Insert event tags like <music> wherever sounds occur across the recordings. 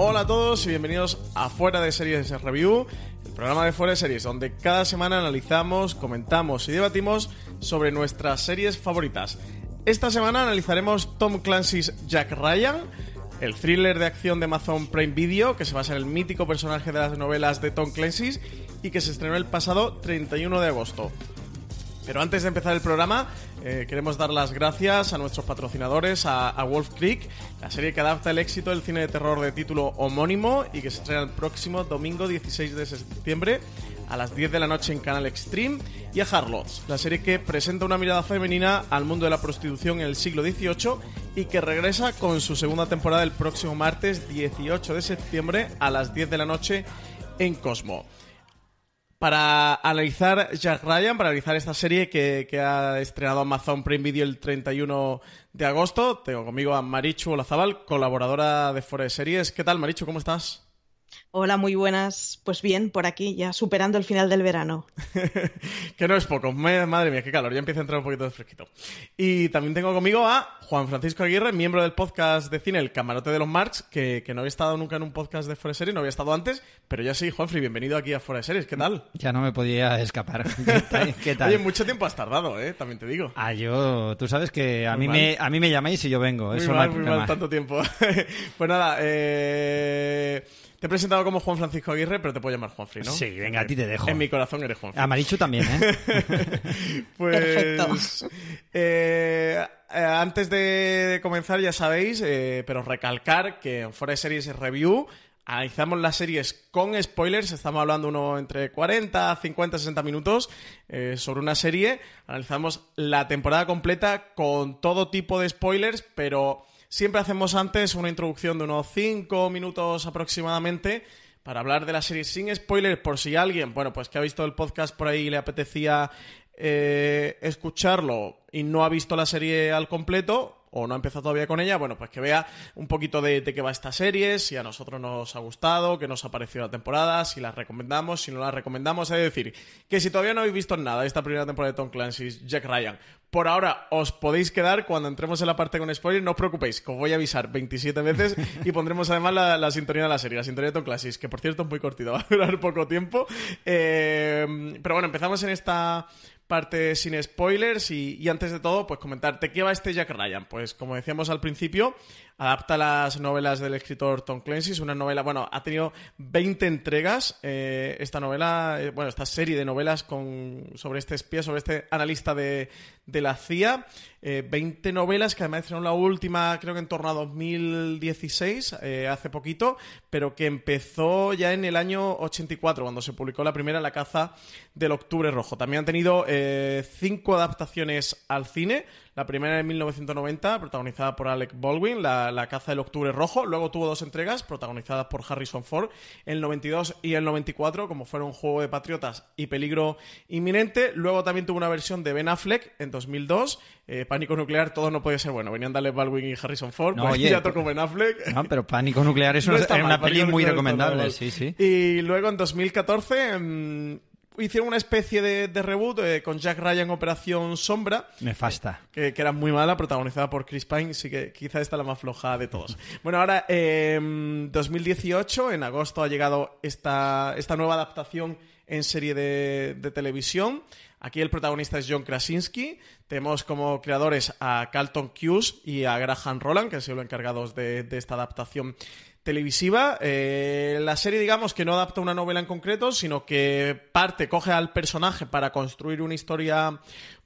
Hola a todos y bienvenidos a Fuera de Series Review, el programa de Fuera de Series, donde cada semana analizamos, comentamos y debatimos sobre nuestras series favoritas. Esta semana analizaremos Tom Clancy's Jack Ryan, el thriller de acción de Amazon Prime Video, que se basa en el mítico personaje de las novelas de Tom Clancy y que se estrenó el pasado 31 de agosto. Pero antes de empezar el programa, eh, queremos dar las gracias a nuestros patrocinadores, a, a, Wolf Creek, la serie que adapta el éxito del cine de terror de título homónimo y que se estrena el próximo domingo 16 de septiembre a las 10 de la noche en Canal Extreme, y a Harlots, la serie que presenta una mirada femenina al mundo de la prostitución en el siglo XVIII y que regresa con su segunda temporada el próximo martes 18 de septiembre a las 10 de la noche en Cosmo para analizar Jack Ryan, para analizar esta serie que, que, ha estrenado Amazon Prime Video el 31 de agosto. Tengo conmigo a Marichu Olazabal, colaboradora de Fora de Series. ¿Qué tal, Marichu? ¿Cómo estás? Hola, muy buenas. Pues bien, por aquí, ya superando el final del verano. <laughs> que no es poco. Madre mía, qué calor. Ya empieza a entrar un poquito de fresquito. Y también tengo conmigo a Juan Francisco Aguirre, miembro del podcast de cine El Camarote de los Marx, que, que no había estado nunca en un podcast de Fuera de Series, no había estado antes, pero ya sí, Juanfrey, bienvenido aquí a Fuera de Series. ¿Qué tal? Ya no me podía escapar. <laughs> ¿Qué tal? ¿Qué tal? Oye, mucho tiempo has tardado, ¿eh? También te digo. Ah, yo... Tú sabes que a, mí me, a mí me llamáis y yo vengo. Muy Eso mal, no hay muy mal, tanto tiempo. <laughs> pues nada, eh... Te he presentado como Juan Francisco Aguirre, pero te puedo llamar Juanfrey, ¿no? Sí, venga, a ti te dejo. En mi corazón eres Juanfrey. A Marichu también, ¿eh? <laughs> pues, Perfecto. eh, eh, antes de comenzar, ya sabéis, eh, pero recalcar que en Fuera de Series Review analizamos las series con spoilers. Estamos hablando uno entre 40, 50, 60 minutos eh, sobre una serie. Analizamos la temporada completa con todo tipo de spoilers, pero siempre hacemos antes una introducción de unos 5 minutos aproximadamente para hablar de la serie sin spoilers por si alguien, bueno, pues que ha visto el podcast por ahí y le apetecía eh, escucharlo y no ha visto la serie al completo o no ha empezado todavía con ella, bueno, pues que vea un poquito de, de qué va esta serie, si a nosotros nos ha gustado, qué nos ha parecido la temporada, si la recomendamos, si no la recomendamos. Es decir, que si todavía no habéis visto nada de esta primera temporada de Tom Clancy's Jack Ryan, por ahora os podéis quedar cuando entremos en la parte con spoilers, no os preocupéis, que os voy a avisar 27 veces <laughs> y pondremos además la, la sintonía de la serie, la sintonía de Tom Clancy's, que por cierto es muy cortita, <laughs> va a durar poco tiempo. Eh, pero bueno, empezamos en esta parte sin spoilers y, y, antes de todo, pues comentarte qué va este Jack Ryan. Pues como decíamos al principio, adapta las novelas del escritor Tom Clancy, es una novela, bueno, ha tenido 20 entregas eh, esta novela, eh, bueno, esta serie de novelas con, sobre este espía, sobre este analista de, la CIA, eh, 20 novelas que además hicieron la última, creo que en torno a 2016, eh, hace poquito, pero que empezó ya en el año 84, cuando se publicó la primera, La caza del Octubre Rojo. También han tenido cinco adaptaciones al cine. La primera en 1990, protagonizada por Alec Baldwin, la, la, caza del Octubre Rojo. Luego tuvo dos entregas, protagonizadas por Harrison Ford, en el 92 y el 94, como fueron Juego de Patriotas y Peligro Inminente. Luego también tuvo una versión de Ben Affleck en 2002. Eh, Pánico Nuclear, todo no podía ser bueno. Venían de Alec Baldwin y Harrison Ford. No, pues oye, <laughs> ya tocó Ben Affleck. No, pero Pánico <laughs> Nuclear es No una, mal, peli muy recomendable, sí, sí. Y luego en 2014 mmm, hicieron una especie de, de reboot eh, con Jack Ryan Operación Sombra. Nefasta. Que, que, era muy mala, protagonizada por Chris Pine, sí que quizá esta es la más floja de todos. <laughs> bueno, ahora, eh, 2018, en agosto ha llegado esta, esta nueva adaptación en serie de, de televisión. Aquí el protagonista es John Krasinski. Tenemos como creadores a Carlton Cuse y a Graham Roland, que han sido los encargados de, de esta adaptación televisiva. Eh, la serie, digamos, que no adapta una novela en concreto, sino que parte, coge al personaje para construir una historia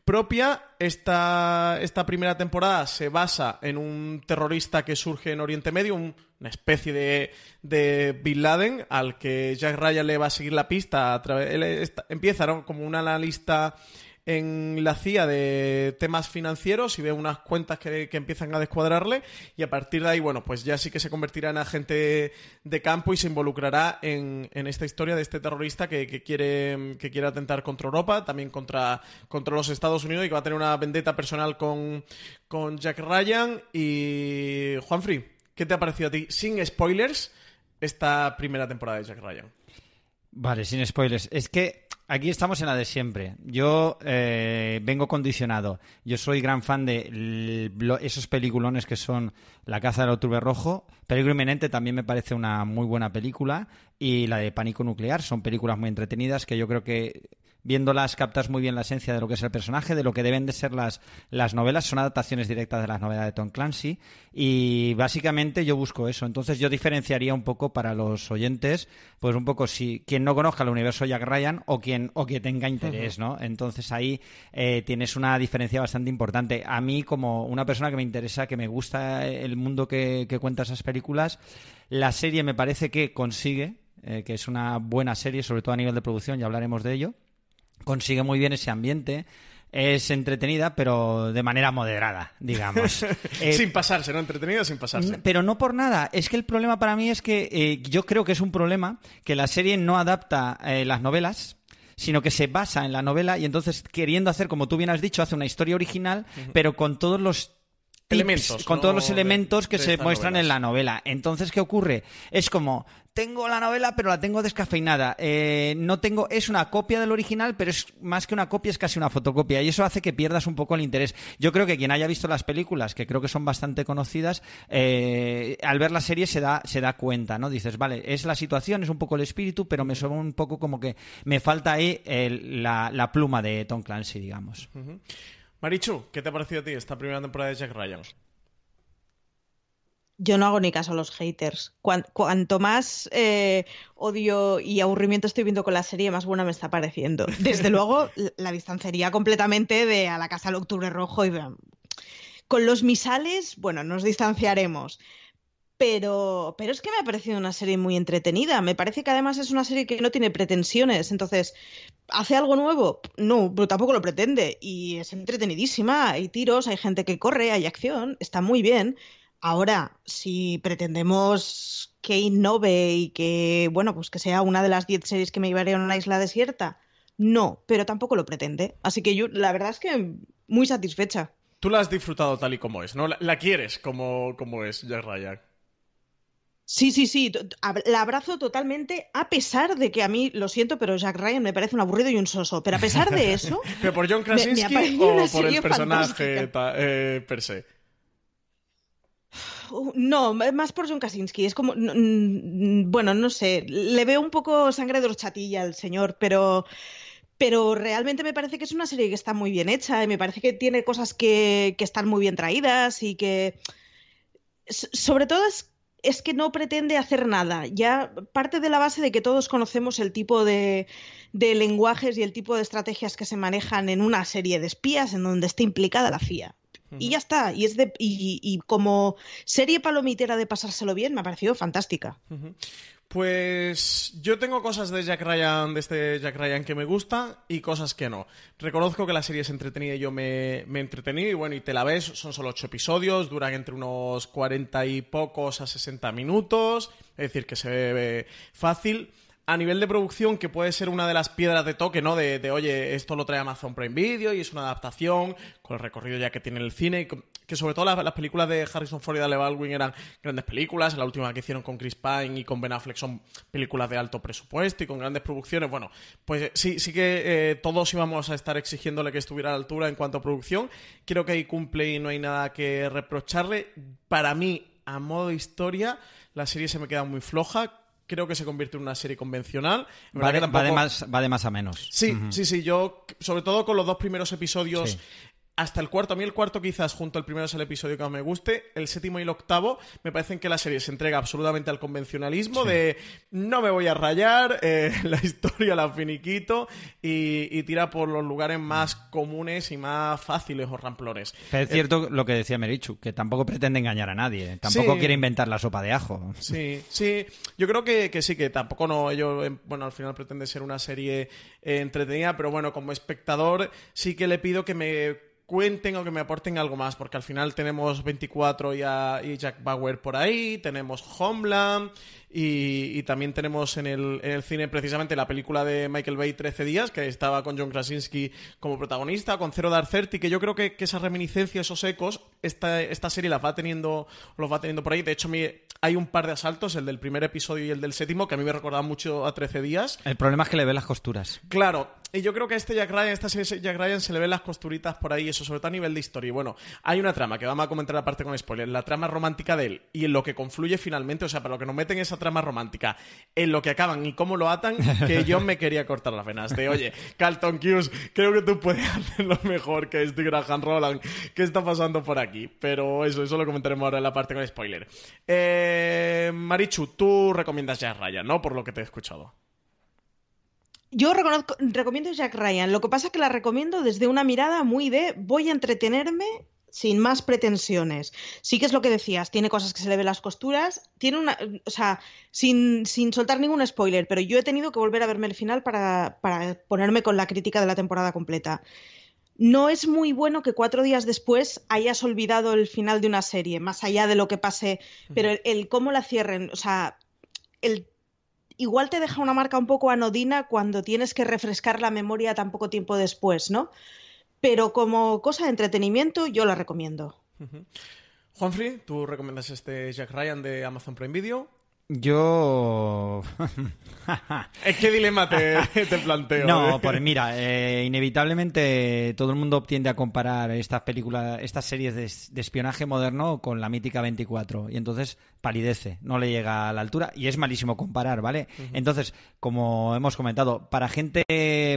propia. Esta, esta primera temporada se basa en un terrorista que surge en Oriente Medio, un, una especie de, de, Bin Laden al que Jack Ryan le va a seguir la pista. A él empieza ¿no? como un analista en la CIA de temas financieros y ve unas cuentas que, que, empiezan a descuadrarle y a partir de ahí, bueno, pues ya sí que se convertirá en agente de campo y se involucrará en, en esta historia de este terrorista que, que, quiere, que quiere atentar contra Europa, también contra, contra los Estados Unidos y que va a tener una vendetta personal con, con Jack Ryan y Juanfrey, ¿qué te ha parecido a ti? Sin spoilers, esta primera temporada de Jack Ryan. Vale, sin spoilers. Es que Aquí estamos en la de siempre. Yo eh, vengo condicionado. Yo soy gran fan de esos peliculones que son La caza del octubre rojo. Peligro inminente también me parece una muy buena película. Y la de Pánico nuclear. Son películas muy entretenidas que yo creo que viéndolas captas muy bien la esencia de lo que es el personaje, de lo que deben de ser las, las novelas. Son adaptaciones directas de las novelas de Tom Clancy y básicamente yo busco eso. Entonces yo diferenciaría un poco para los oyentes, pues un poco si quien no conozca el universo Jack Ryan o quien o que tenga interés, ¿no? Entonces ahí eh, tienes una diferencia bastante importante. A mí como una persona que me interesa, que me gusta el mundo que, que cuenta esas películas, la serie me parece que consigue eh, que es una buena serie, sobre todo a nivel de producción, ya hablaremos de ello consigue muy bien ese ambiente. Es entretenida, pero de manera moderada, digamos. <laughs> Eh, sin pasarse, ¿no? Entretenida sin pasarse. Pero no por nada. Es que el problema para mí es que eh, yo creo que es un problema que la serie no adapta eh, las novelas, sino que se basa en la novela y entonces queriendo hacer, como tú bien has dicho, hace una historia original, pero con todos los elementos, con todos los elementos que se muestran en la novela. Entonces, ¿qué ocurre? Es como, tengo la novela, pero la tengo descafeinada. Eh, no tengo, es una copia del original, pero es más que una copia, es casi una fotocopia. Y eso hace que pierdas un poco el interés. Yo creo que quien haya visto las películas, que creo que son bastante conocidas, eh, al ver la serie se da, se da cuenta, ¿no? Dices, vale, es la situación, es un poco el espíritu, pero me suena un poco como que me falta ahí la, pluma de Tom Clancy, digamos. Marichu, ¿qué te ha parecido a ti esta primera temporada de Jack Ryan? Yo no hago ni caso a los haters. Cuanto, más eh, odio y aburrimiento estoy viendo con la serie, más buena me está pareciendo. <laughs> Desde luego, la distanciaría completamente de A la Casa del Octubre Rojo y con los misales, bueno, nos distanciaremos. Pero, pero es que me ha parecido una serie muy entretenida. Me parece que además es una serie que no tiene pretensiones. Entonces, ¿hace algo nuevo? No, pero tampoco lo pretende. Y es entretenidísima. Hay tiros, hay gente que corre, hay acción. Está muy bien. Ahora, si pretendemos que innove y que, bueno, pues que sea una de las 10 series que me llevaría a una isla desierta, no, pero tampoco lo pretende. Así que yo, la verdad es que muy satisfecha. Tú la has disfrutado tal y como es, ¿no? La, quieres como, como es Jack Ryan. Sí, sí, sí, la abrazo totalmente, a pesar de que a mí, lo siento, pero Jack Ryan me parece un aburrido y un soso. Pero a pesar de eso. <laughs> ¿Pero por John Krasinski o por el personaje eh, per se? No, más por John Kaczynski. Es como, bueno, no sé, le veo un poco sangre de horchatilla al señor, pero, pero realmente me parece que es una serie que está muy bien hecha y me parece que tiene cosas que, están muy bien traídas y que, sobre todo es que no pretende hacer nada. Ya parte de la base de que todos conocemos el tipo de, de, lenguajes y el tipo de estrategias que se manejan en una serie de espías en donde está implicada la Y ya está. Y, es de, y, como serie palomitera de pasárselo bien, me ha parecido fantástica. Pues yo tengo cosas de Jack Ryan, de este Jack Ryan que me gusta y cosas que no. Reconozco que la serie es entretenida y yo me, me entretení y bueno, y te la ves, son solo ocho episodios, duran entre unos cuarenta y pocos a sesenta minutos, es decir, que se ve fácil a nivel de producción, que puede ser una de las piedras de toque, ¿no? De, oye, esto lo trae Amazon Prime Video y es una adaptación con el recorrido ya que tiene el cine, que sobre todo las, películas de Harrison Ford y Dale Baldwin eran grandes películas, la última que hicieron con Chris Pine y con Ben Affleck son películas de alto presupuesto y con grandes producciones. Bueno, pues sí, sí que eh, todos íbamos a estar exigiéndole que estuviera a la altura en cuanto a producción. Creo que ahí cumple y no hay nada que reprocharle. Para mí, a modo historia, la serie se me queda muy floja creo que se convierte en una serie convencional. Va de, más, va de, más, a menos. Sí, sí, sí. Yo, sobre todo con los dos primeros episodios hasta el cuarto. A mí el cuarto quizás junto al primero es el episodio que más me guste. El séptimo y el octavo me parecen que la serie se entrega absolutamente al convencionalismo de no me voy a rayar, <laughs> eh, la historia la finiquito y, tira por los lugares más comunes y más fáciles o ramplones. es cierto lo que decía Merichu, que tampoco pretende engañar a nadie. Tampoco quiere inventar la sopa de ajo. Sí, sí. Yo creo que, sí, que tampoco no, ello, eh, bueno, al final pretende ser una serie eh, entretenida, pero bueno, como espectador sí que le pido que me cuenten o que me aporten algo más, porque al final tenemos 24 y, y Jack Bauer por ahí, tenemos Homeland y, también tenemos en el, cine precisamente la película de Michael Bay 13 días, que estaba con John Krasinski como protagonista, con Zero Dark Thirty, que yo creo que, que esa reminiscencia, esos ecos esta, esta serie las va teniendo, los va teniendo por ahí. De hecho, mi, hay un par de asaltos, el del primer episodio y el del séptimo, que a mí me recordaba mucho a 13 días. El problema es que le ve las costuras. Claro, y yo creo que a este Jack Ryan, esta serie Jack Ryan, se le ven las costuritas por ahí, eso, sobre todo a nivel de historia. Y bueno, hay una trama que vamos a comentar aparte con spoiler, la trama romántica de él y en lo que confluye finalmente, o sea, para lo que nos meten esa trama romántica, en lo que acaban y cómo lo atan, que yo me quería cortar las venas. De, oye, Carlton Hughes, creo que tú puedes hacerlo mejor que este Graham Roland. ¿Qué está pasando por aquí? Pero eso, eso lo comentaremos ahora en la parte con spoiler. Eh, Marichu, tú recomiendas Jack Ryan, ¿no? Por lo que te he escuchado. Yo recomiendo Jack Ryan. Lo que pasa es que la recomiendo desde una mirada muy de voy a entretenerme sin más pretensiones. Sí que es lo que decías, tiene cosas que se le ven las costuras, tiene una, o sea, sin, sin soltar ningún spoiler, pero yo he tenido que volver a verme el final para, para ponerme con la crítica de la temporada completa. No es muy bueno que cuatro días después hayas olvidado el final de una serie, más allá de lo que pase, pero el, el cómo la cierren, o sea, el igual te deja una marca un poco anodina cuando tienes que refrescar la memoria tan poco tiempo después, ¿no? Pero como cosa de entretenimiento, yo la recomiendo. Juanfrey, ¿tú recomiendas este Jack Ryan de Amazon Prime Video? Yo. <laughs> ¿Es qué dilema te, <laughs> te planteo? No, pues mira, <laughs> eh, inevitablemente todo el mundo tiende a comparar estas películas, estas series de, de, espionaje moderno con la mítica 24. Y entonces palidece, no le llega a la altura. Y es malísimo comparar, ¿vale? Uh -huh. Entonces, como hemos comentado, para gente.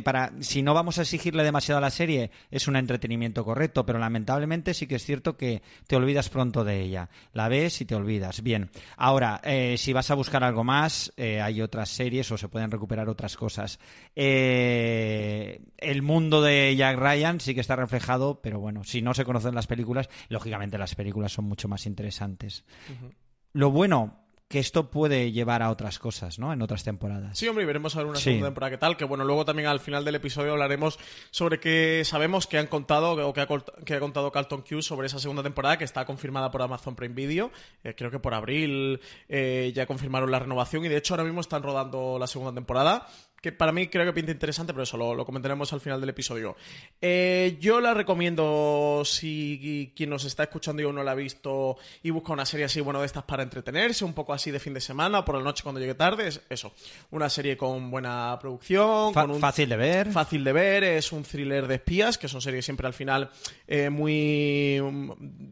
para Si no vamos a exigirle demasiado a la serie, es un entretenimiento correcto. Pero lamentablemente sí que es cierto que te olvidas pronto de ella. La ves y te olvidas. Bien. Ahora, eh, si vas a buscar algo más, eh, hay otras series o se pueden recuperar otras cosas. Eh, el mundo de Jack Ryan sí que está reflejado, pero bueno, si no se conocen las películas, lógicamente las películas son mucho más interesantes. Uh -huh. Lo bueno que esto puede llevar a otras cosas, ¿no? En otras temporadas. Sí, hombre, y veremos a ver una sí. segunda temporada qué tal. Que bueno, luego también al final del episodio hablaremos sobre que sabemos que han contado o que ha, que ha contado Carlton Hughes sobre esa segunda temporada que está confirmada por Amazon Prime Video. Eh, creo que por abril eh, ya confirmaron la renovación y de hecho ahora mismo están rodando la segunda temporada que para mí creo que pinta interesante, pero eso lo, lo comentaremos al final del episodio. Eh, yo la recomiendo si quien nos está escuchando y aún no la ha visto y busca una serie así, bueno, de estas para entretenerse, un poco así de fin de semana, por la noche cuando llegue tarde, es eso. Una serie con buena producción, Fa con un, fácil de ver. Fácil de ver, es un thriller de espías, que son series siempre al final eh, muy.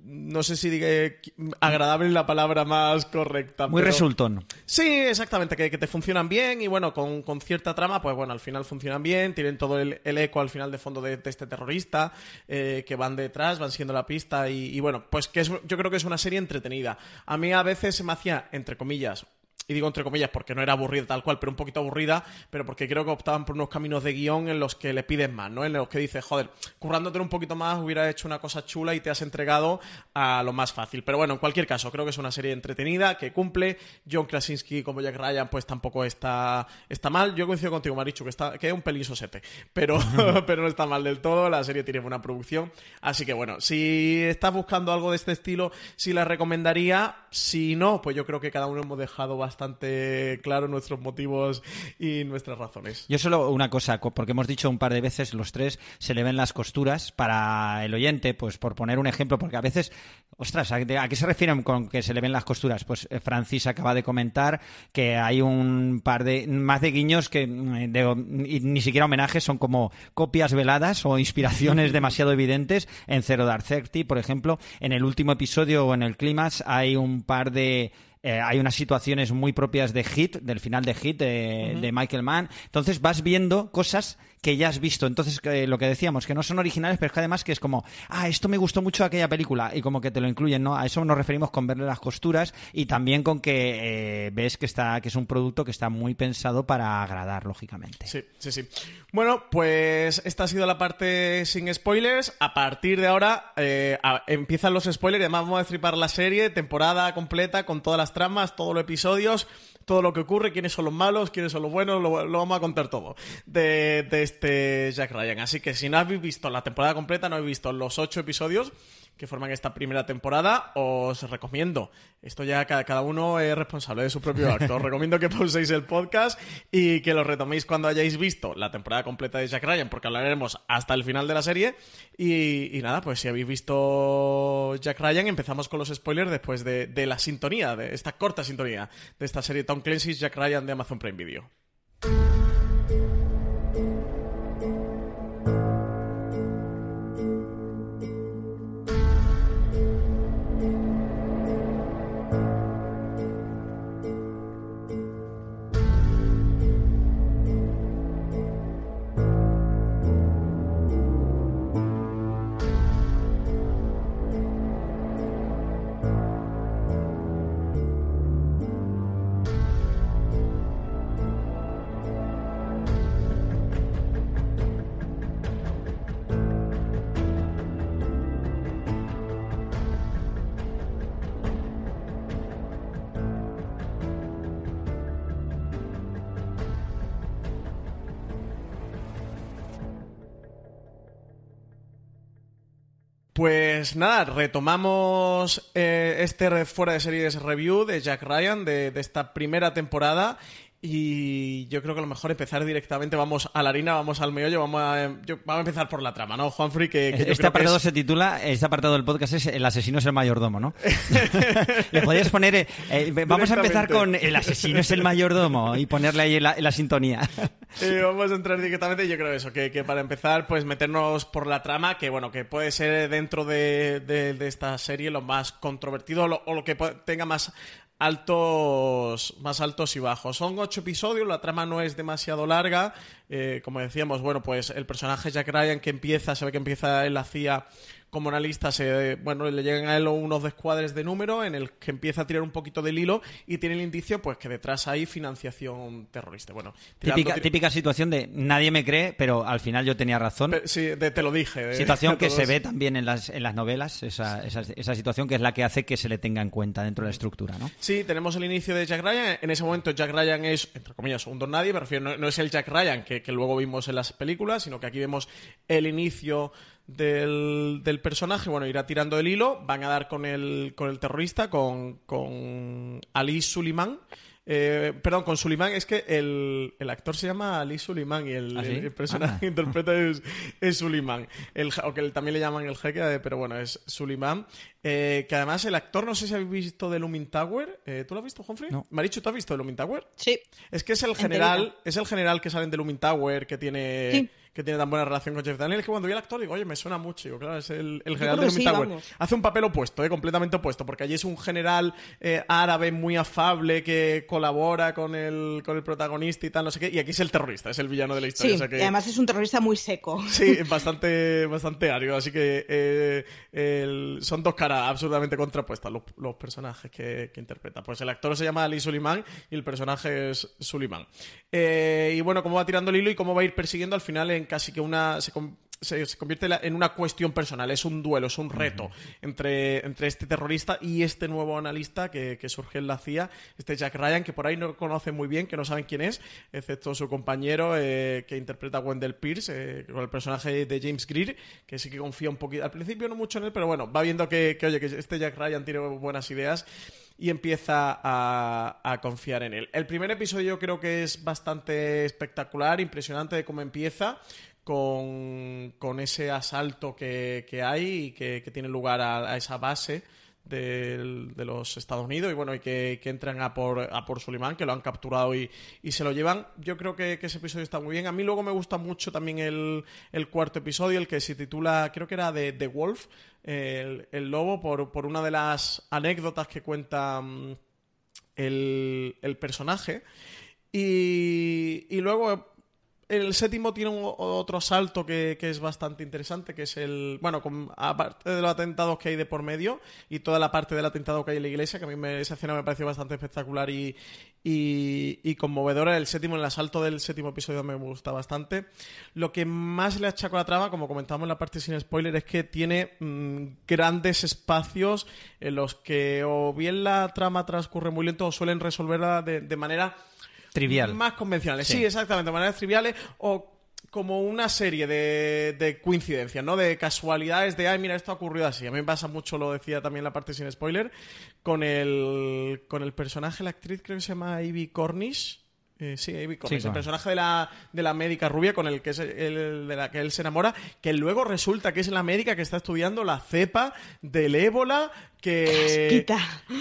No sé si diga agradable es la palabra más correcta. Muy pero... resultón. Sí, exactamente, que, que, te funcionan bien y bueno, con, con cierta trama, pues bueno, al final funcionan bien, tienen todo el, eco al final de fondo de, este terrorista, eh, que van detrás, van siguiendo la pista y, y bueno, pues que es, yo creo que es una serie entretenida. A mí a veces se me hacía, entre comillas, y digo entre comillas porque no era aburrida tal cual, pero un poquito aburrida, pero porque creo que optaban por unos caminos de guion en los que le pides más, ¿no? En los que dices, joder, currándote un poquito más, hubiera hecho una cosa chula y te has entregado a lo más fácil. Pero bueno, en cualquier caso, creo que es una serie entretenida, que cumple. John Krasinski como Jack Ryan, pues tampoco está, está mal. Yo coincido contigo, Marichu, que, está, que es un pelín sosete, pero, <laughs> pero no está mal del todo. La serie tiene buena producción. Así que bueno, si estás buscando algo de este estilo, sí la recomendaría. Si no, pues yo creo que cada uno hemos dejado bastante bastante claro nuestros motivos y nuestras razones. Yo solo una cosa, porque hemos dicho un par de veces los tres, se le ven las costuras para el oyente, pues por poner un ejemplo, porque a veces, ostras, ¿a, qué se refieren con que se le ven las costuras? Pues eh, Francis acaba de comentar que hay un par de, más de guiños que mm, de, ni siquiera homenajes, son como copias veladas o inspiraciones <laughs> demasiado evidentes en Zero Dark Thirty, por ejemplo. En el último episodio o en el clímax hay un par de eh, hay unas situaciones muy propias de Hit, del final de Hit de, uh -huh. de Michael Mann. Entonces vas viendo cosas que ya has visto. Entonces, lo que decíamos, que no son originales, pero es que además que es como, ah, esto me gustó mucho aquella película, y como que te lo incluyen, ¿no? A eso nos referimos con verle las costuras y también con que eh, ves que está, que es un producto que está muy pensado para agradar, lógicamente. Sí, sí, sí. Bueno, pues esta ha sido la parte sin spoilers. A partir de ahora eh, empiezan los spoilers además vamos a destripar la serie, temporada completa, con todas las tramas, todos los episodios todo lo que ocurre, quiénes son los malos, quiénes son los buenos, lo, vamos a contar todo de, de, este Jack Ryan. Así que si no habéis visto la temporada completa, no habéis visto los ocho episodios, que forman esta primera temporada, os recomiendo, esto ya cada, cada uno es responsable de su propio acto, os <laughs> recomiendo que pauséis el podcast y que lo retoméis cuando hayáis visto la temporada completa de Jack Ryan, porque hablaremos hasta el final de la serie. Y, y nada, pues si habéis visto Jack Ryan, empezamos con los spoilers después de, de la sintonía, de esta corta sintonía de esta serie Tom Clancy's Jack Ryan de Amazon Prime Video. Pues nada, retomamos eh, este fuera de series review de Jack Ryan de, de esta primera temporada y yo creo que a lo mejor empezar directamente, vamos a la harina, vamos al meollo, vamos a, yo- vamos a empezar por la trama, ¿no, Juanfrey? Que, que Este creo que apartado es- se titula, este apartado del podcast es El asesino es el mayordomo, ¿no? <laughs> Le podrías poner, eh, eh, vamos a empezar con El asesino es el mayordomo y ponerle ahí la, la sintonía. <laughs> Eh, vamos a entrar directamente, yo creo eso, que, que para empezar, pues meternos por la trama, que bueno, que puede ser dentro de, de- de esta serie lo más controvertido lo- o lo que tenga más altos más altos y bajos. Son ocho episodios, la trama no es demasiado larga. eh, como decíamos, bueno, pues el personaje Jack Ryan que empieza, se ve que empieza en la CIA como analista, se, bueno, le llegan a él unos descuadres de número en el que empieza a tirar un poquito del hilo y tiene el indicio pues que detrás hay financiación terrorista. Bueno, tirando- Típica, tir- típica situación de nadie me cree, pero al final yo tenía razón. Pe- Sí, de- te lo dije. de- Situación <laughs> que se ve también en las, en las novelas, esa, esa, esa situación que es la que hace que se le tenga en cuenta dentro de la estructura, ¿no? Sí, tenemos el inicio de Jack Ryan. En ese momento Jack Ryan es, entre comillas, un don nadie. Me refiero, no, no es el Jack Ryan que, que luego vimos en las películas, sino que aquí vemos el inicio del, del personaje. Bueno, irá tirando el hilo. Van a dar con el, con el terrorista, con, con Ali Suleiman. Eh, perdón, con Suleiman es que el, el actor se llama Ali Suleiman y el, ¿Ah, sí? el- el personaje Ah. que interpreta es, es Suleiman. El, o que también le llaman el jeque, eh, pero bueno, es Suleiman. Eh, que además el actor, no sé si habéis visto de Lumin Tower. Eh, ¿Tú lo has visto, Humphrey? No. Marichu, ¿tú has visto de Lumin Tower? Sí. Es que es el Enterita. general, es el general que salen de Lumin Tower, que tiene, Sí. Que tiene tan buena relación con Jeff Daniels, que cuando vi al actor digo, oye, me suena mucho. Digo, claro, es el, el general de sí. Hace un papel opuesto, eh, completamente opuesto, porque allí es un general eh, árabe muy afable que colabora con el, con el protagonista y tal, no sé qué, y aquí es el terrorista, es el villano de la historia. Sí, o sea que- y además es un terrorista muy seco. Sí, bastante, bastante árido. Así que eh, el- son dos caras absolutamente contrapuestas los, los personajes que, que interpreta. Pues el actor se llama Ali Suleiman y el personaje es Suleiman. Eh, y bueno, cómo va tirando el hilo y cómo va a ir persiguiendo al final en casi que una. Se, se- se convierte en una cuestión personal, es un duelo, es un reto entre, entre este terrorista y este nuevo analista que, que surge en la CIA, este Jack Ryan, que por ahí no conoce muy bien, que no saben quién es, excepto su compañero eh, que interpreta a Wendell Pierce, eh, con el personaje de James Greer, que sí que confía un poquito, al principio no mucho en él, pero bueno, va viendo que, que, oye, que este Jack Ryan tiene buenas ideas y empieza a, confiar en él. El primer episodio creo que es bastante espectacular, impresionante de cómo empieza. Con, ese asalto que, que hay y que, tiene lugar a esa base de los Estados Unidos y bueno y que, que entran a por, a por Suleiman que lo han capturado y, y se lo llevan. Yo creo que, que ese episodio está muy bien. A mí luego me gusta mucho también el, el cuarto episodio el que se titula creo que era de The Wolf el, el lobo por, por una de las anécdotas que cuenta mm, el, el personaje. Y, y luego el séptimo tiene un- otro salto que, es bastante interesante, que es el... Bueno, aparte de los atentados que hay de por medio y toda la parte del atentado que hay en la iglesia, que a mí me- esa escena me pareció bastante espectacular y, conmovedora. El séptimo, el asalto del séptimo episodio me gusta bastante. Lo que más le achaco a la trama, como comentábamos en la parte sin spoiler, es que tiene mm, grandes espacios en los que o bien la trama transcurre muy lento o suelen resolverla de manera Trivial. más convencionales. Sí. Sí, exactamente, de maneras triviales o como una serie de, de coincidencias, ¿no? De casualidades, de, ay, mira, esto ha ocurrido así. A mí me pasa mucho, lo decía también la parte sin spoiler, con el, con el personaje, la actriz creo que se llama Ivy Cornish. Eh, sí, Ivy Cornish, Sí, el personaje de la, de la médica rubia con el que es el, de la que él se enamora, que luego resulta que es la médica que está estudiando la cepa del ébola, que,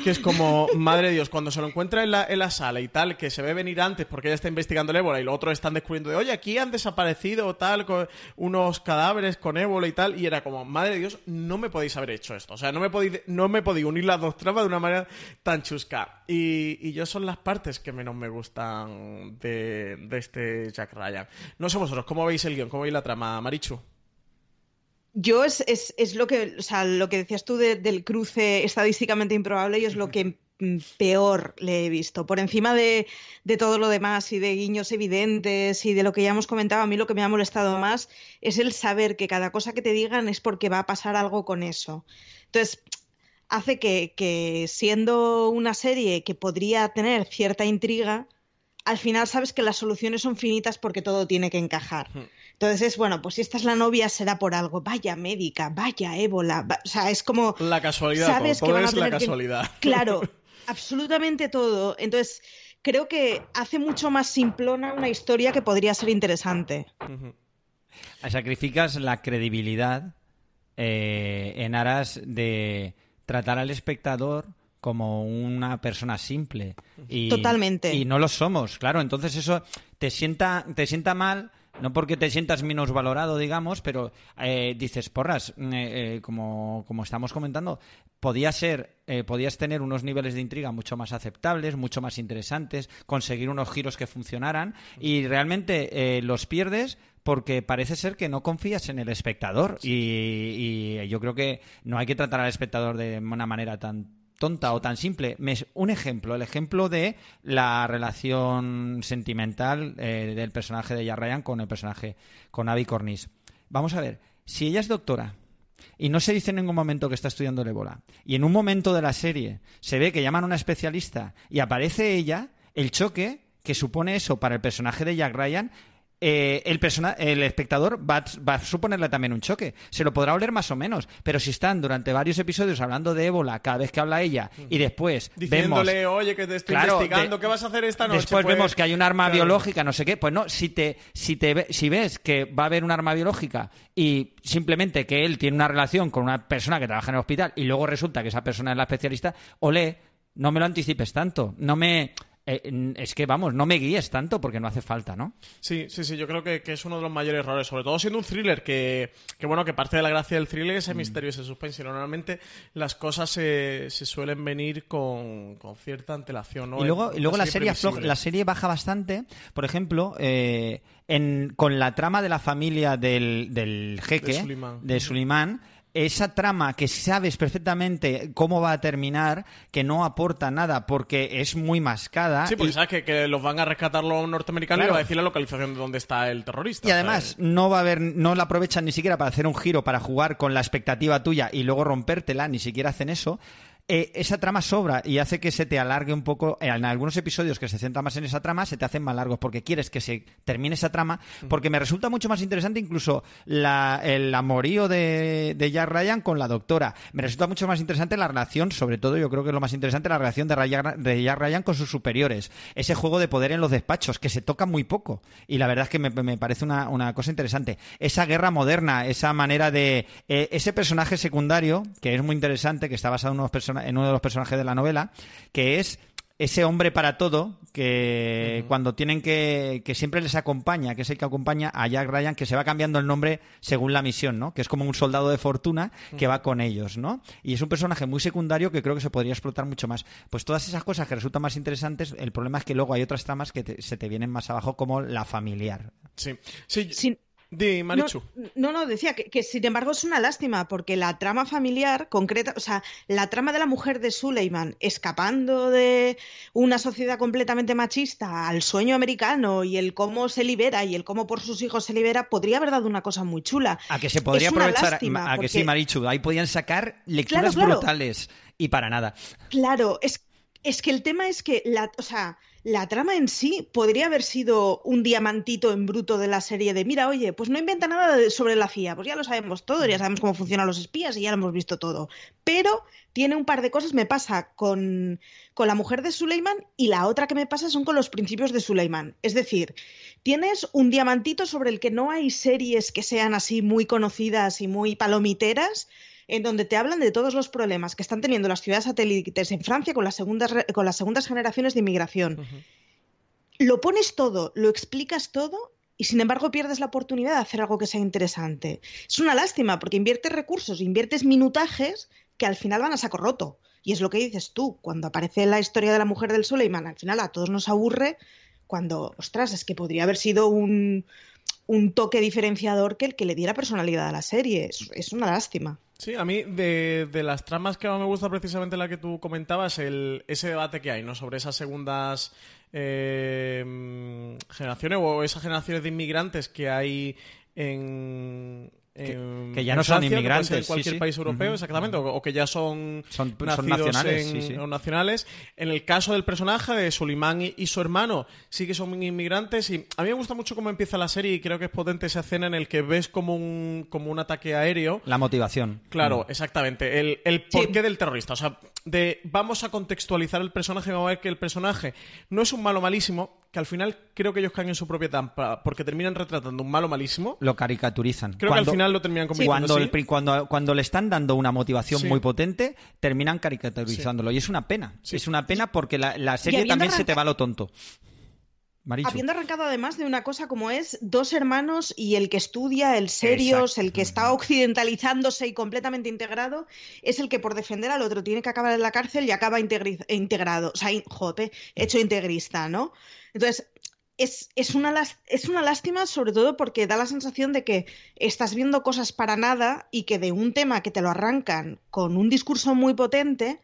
que es como, madre de Dios, cuando se lo encuentra en la, en la sala y tal, que se ve venir antes porque ella está investigando el ébola y los otros están descubriendo de, oye, aquí han desaparecido tal, co- unos cadáveres con ébola y tal, y era como, madre de Dios, no me podéis haber hecho esto. O sea, no me podéis, no me podéis unir las dos tramas de una manera tan chusca. Y, y yo son las partes que menos me gustan de, de este Jack Ryan. No sé vosotros, ¿cómo veis el guion? ¿Cómo veis la trama, Marichu? Yo es, es, es lo que, o sea, lo que decías tú de- del cruce estadísticamente improbable y es lo que peor le he visto. Por encima de, de todo lo demás y de guiños evidentes y de lo que ya hemos comentado, a mí lo que me ha molestado más es el saber que cada cosa que te digan es porque va a pasar algo con eso. Entonces, hace que, que siendo una serie que podría tener cierta intriga, al final sabes que las soluciones son finitas porque todo tiene que encajar. Entonces es, bueno, pues si esta es la novia será por algo. Vaya médica, vaya ébola. va- O sea, es como... La casualidad, sabes todo, que van a es la tener que- casualidad. <laughs> Claro, <laughs> absolutamente todo. Entonces, creo que hace mucho más simplona una historia que podría ser interesante. Sacrificas la credibilidad eh, en aras de tratar al espectador como una persona simple. Y, Totalmente. Y no lo somos, claro. Entonces eso te sienta, te sienta mal, no porque te sientas menos valorado, digamos, pero eh, dices, porras, eh, eh, como, como estamos comentando, podía ser, eh, podías tener unos niveles de intriga mucho más aceptables, mucho más interesantes, conseguir unos giros que funcionaran y realmente eh, los pierdes porque parece ser que no confías en el espectador y, y yo creo que no hay que tratar al espectador de una manera tan tonta o tan simple. Un ejemplo, el ejemplo de la relación sentimental eh, del personaje de Jack Ryan con el personaje, con Abby Cornish. Vamos a ver, si ella es doctora y no se dice en ningún momento que está estudiando el ébola, y en un momento de la serie se ve que llaman a una especialista y aparece ella, el choque que supone eso para el personaje de Jack Ryan eh, el, persona- el espectador va, a- va a suponerle también un choque. Se lo podrá oler más o menos, pero si están durante varios episodios hablando de ébola cada vez que habla ella y después vemos Diciéndole, oye, que te estoy Claro, investigando, de- ¿qué vas a hacer esta noche? Después Pues, vemos que hay un arma claro. biológica, no sé qué. Pues no, si te, si te si ves que va a haber un arma biológica y simplemente que él tiene una relación con una persona que trabaja en el hospital y luego resulta que esa persona es la especialista, olé, no me lo anticipes tanto. No me. Eh, es que vamos, no me guíes tanto porque no hace falta, ¿no? Sí, sí, sí, yo creo que, que es uno de los mayores errores, sobre todo siendo un thriller que, que bueno, que parte de la gracia del thriller es ese misterio, ese suspense. y Normalmente las cosas se, se suelen venir con, con cierta antelación, ¿no? Y luego, y luego la serie afloja- la serie baja bastante. Por ejemplo, eh, en, con la trama de la familia del, del jeque, De Suleiman. de esa trama que sabes perfectamente cómo va a terminar, que no aporta nada porque es muy mascada. Sí, porque y- sabes que, que los van a rescatar los norteamericanos y Claro. le va a decir la localización de dónde está el terrorista. Y además, no va a haber, no la aprovechan ni siquiera para hacer un giro, para jugar con la expectativa tuya y luego rompértela, ni siquiera hacen eso. Eh, esa trama sobra y hace que se te alargue un poco. eh, En algunos episodios que se centran más en esa trama, se te hacen más largos porque quieres que se termine esa trama. Porque me resulta mucho más interesante incluso la- el amorío de, de Jack Ryan con la doctora. Me resulta mucho más interesante la relación, sobre todo yo creo que es lo más interesante, la relación de, Ryan- de Jack Ryan con sus superiores. Ese juego de poder en los despachos, que se toca muy poco. Y la verdad es que me, me parece una, una cosa interesante. Esa guerra moderna, esa manera de... eh, ese personaje secundario, que es muy interesante, que está basado en, unos persona- en uno de los personajes de la novela, que es ese hombre para todo que cuando tienen que que siempre les acompaña, que es el que acompaña a Jack Ryan, que se va cambiando el nombre según la misión, ¿no? Que es como un soldado de fortuna que va con ellos, ¿no? Y es un personaje muy secundario que creo que se podría explotar mucho más. Pues todas esas cosas que resultan más interesantes, el problema es que luego hay otras tramas que te- se te vienen más abajo como la familiar. Sí, sí. Sin- Di, Marichu. No, no, no, decía que, que, sin embargo es una lástima porque la trama familiar concreta, o sea, la trama de la mujer de Suleiman escapando de una sociedad completamente machista al sueño americano y el cómo se libera y el cómo por sus hijos se libera, podría haber dado una cosa muy chula. A que se podría aprovechar, lástima, a que porque- sí, Marichu, ahí podían sacar lecturas Claro, claro. brutales y para nada. Claro, es, es que el tema es que la, o sea, la trama en sí podría haber sido un diamantito en bruto de la serie de, mira, oye, pues no inventa nada sobre la CIA, pues ya lo sabemos todo, ya sabemos cómo funcionan los espías y ya lo hemos visto todo. Pero tiene un par de cosas, me pasa con, con la mujer de Suleiman y la otra que me pasa son con los principios de Suleiman. Es decir, tienes un diamantito sobre el que no hay series que sean así muy conocidas y muy palomiteras, en donde te hablan de todos los problemas que están teniendo las ciudades satélites en Francia con las segundas, con las segundas generaciones de inmigración. Lo pones todo, lo explicas todo y sin embargo pierdes la oportunidad de hacer algo que sea interesante. Es una lástima porque inviertes recursos, inviertes minutajes que al final van a saco roto. Y es lo que dices tú, cuando aparece la historia de la mujer del Suleiman, al final a todos nos aburre cuando, ostras, es que podría haber sido un, un toque diferenciador que el que le diera personalidad a la serie. Es, una lástima. Sí, a mí de, las tramas que más me gusta precisamente la que tú comentabas, el, ese debate que hay, ¿no? Sobre esas segundas eh, generaciones o esas generaciones de inmigrantes que hay en, que, ya no son inmigrantes. en cualquier país europeo, exactamente, o, que ya son, nacionales, nacionales. En el caso del personaje de Sulimán y, su hermano, sí que son inmigrantes. Y a mí me gusta mucho cómo empieza la serie y creo que es potente esa escena en el que ves como un, como un ataque aéreo. La motivación. Claro, exactamente. El, el porqué del terrorista. O sea, de vamos a contextualizar el personaje, vamos a ver que el personaje no es un malo malísimo, que al final creo que ellos caen en su propia trampa porque terminan retratando un malo malísimo. Lo caricaturizan. Creo que al final lo terminan convirtiendo cuando, cuando, cuando, le están dando una motivación muy potente, terminan caricaturizándolo. Y es una pena. Es una pena porque la, serie también se te va lo tonto. Habiendo arrancado además de una cosa como es dos hermanos y el que estudia, el serios, el que está occidentalizándose y completamente integrado, es el que por defender al otro tiene que acabar en la cárcel y acaba integrado, o sea, jope, hecho integrista, ¿no? Entonces, es, es, una, es una lástima sobre todo porque da la sensación de que estás viendo cosas para nada y que de un tema que te lo arrancan con un discurso muy potente,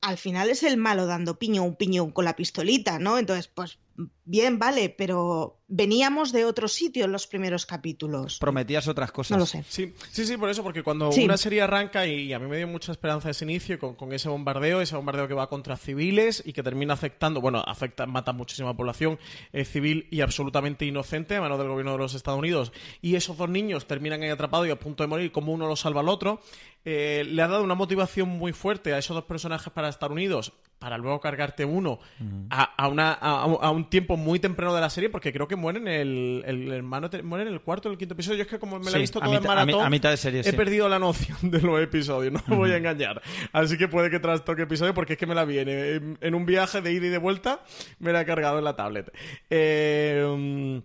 al final es el malo dando piño un piño con la pistolita, ¿no? Entonces, pues bien, vale, pero veníamos de otro sitio en los primeros capítulos. Prometías otras cosas. No lo sé. Sí, sí, sí por eso, porque cuando una serie arranca, y a mí me dio mucha esperanza ese inicio, con, ese bombardeo, ese bombardeo que va contra civiles y que termina afectando, bueno, afecta, mata muchísima población eh, civil y absolutamente inocente a mano del gobierno de los Estados Unidos, y esos dos niños terminan ahí atrapados y a punto de morir, como uno lo salva al otro, eh, le ha dado una motivación muy fuerte a esos dos personajes para estar unidos, para luego cargarte uno a, una, a, un tiempo muy temprano de la serie, porque creo que mueren el, el hermano muere en el cuarto o el quinto episodio. Yo es que como me lo he visto todo en maratón, a, mitad de serie, he perdido la noción de los episodios, no me voy a engañar. Así que puede que trastoque episodio porque es que me la viene. En, un viaje de ida y de vuelta me la he cargado en la tablet. Eh,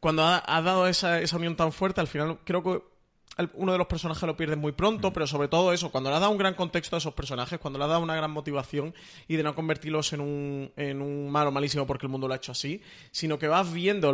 cuando ha, ha dado esa, esa unión tan fuerte, al final creo que uno de los personajes lo pierde muy pronto, mm. pero sobre todo eso, cuando le ha dado un gran contexto a esos personajes, cuando le ha dado una gran motivación y de no convertirlos en un, en un malo malísimo porque el mundo lo ha hecho así, sino que vas viendo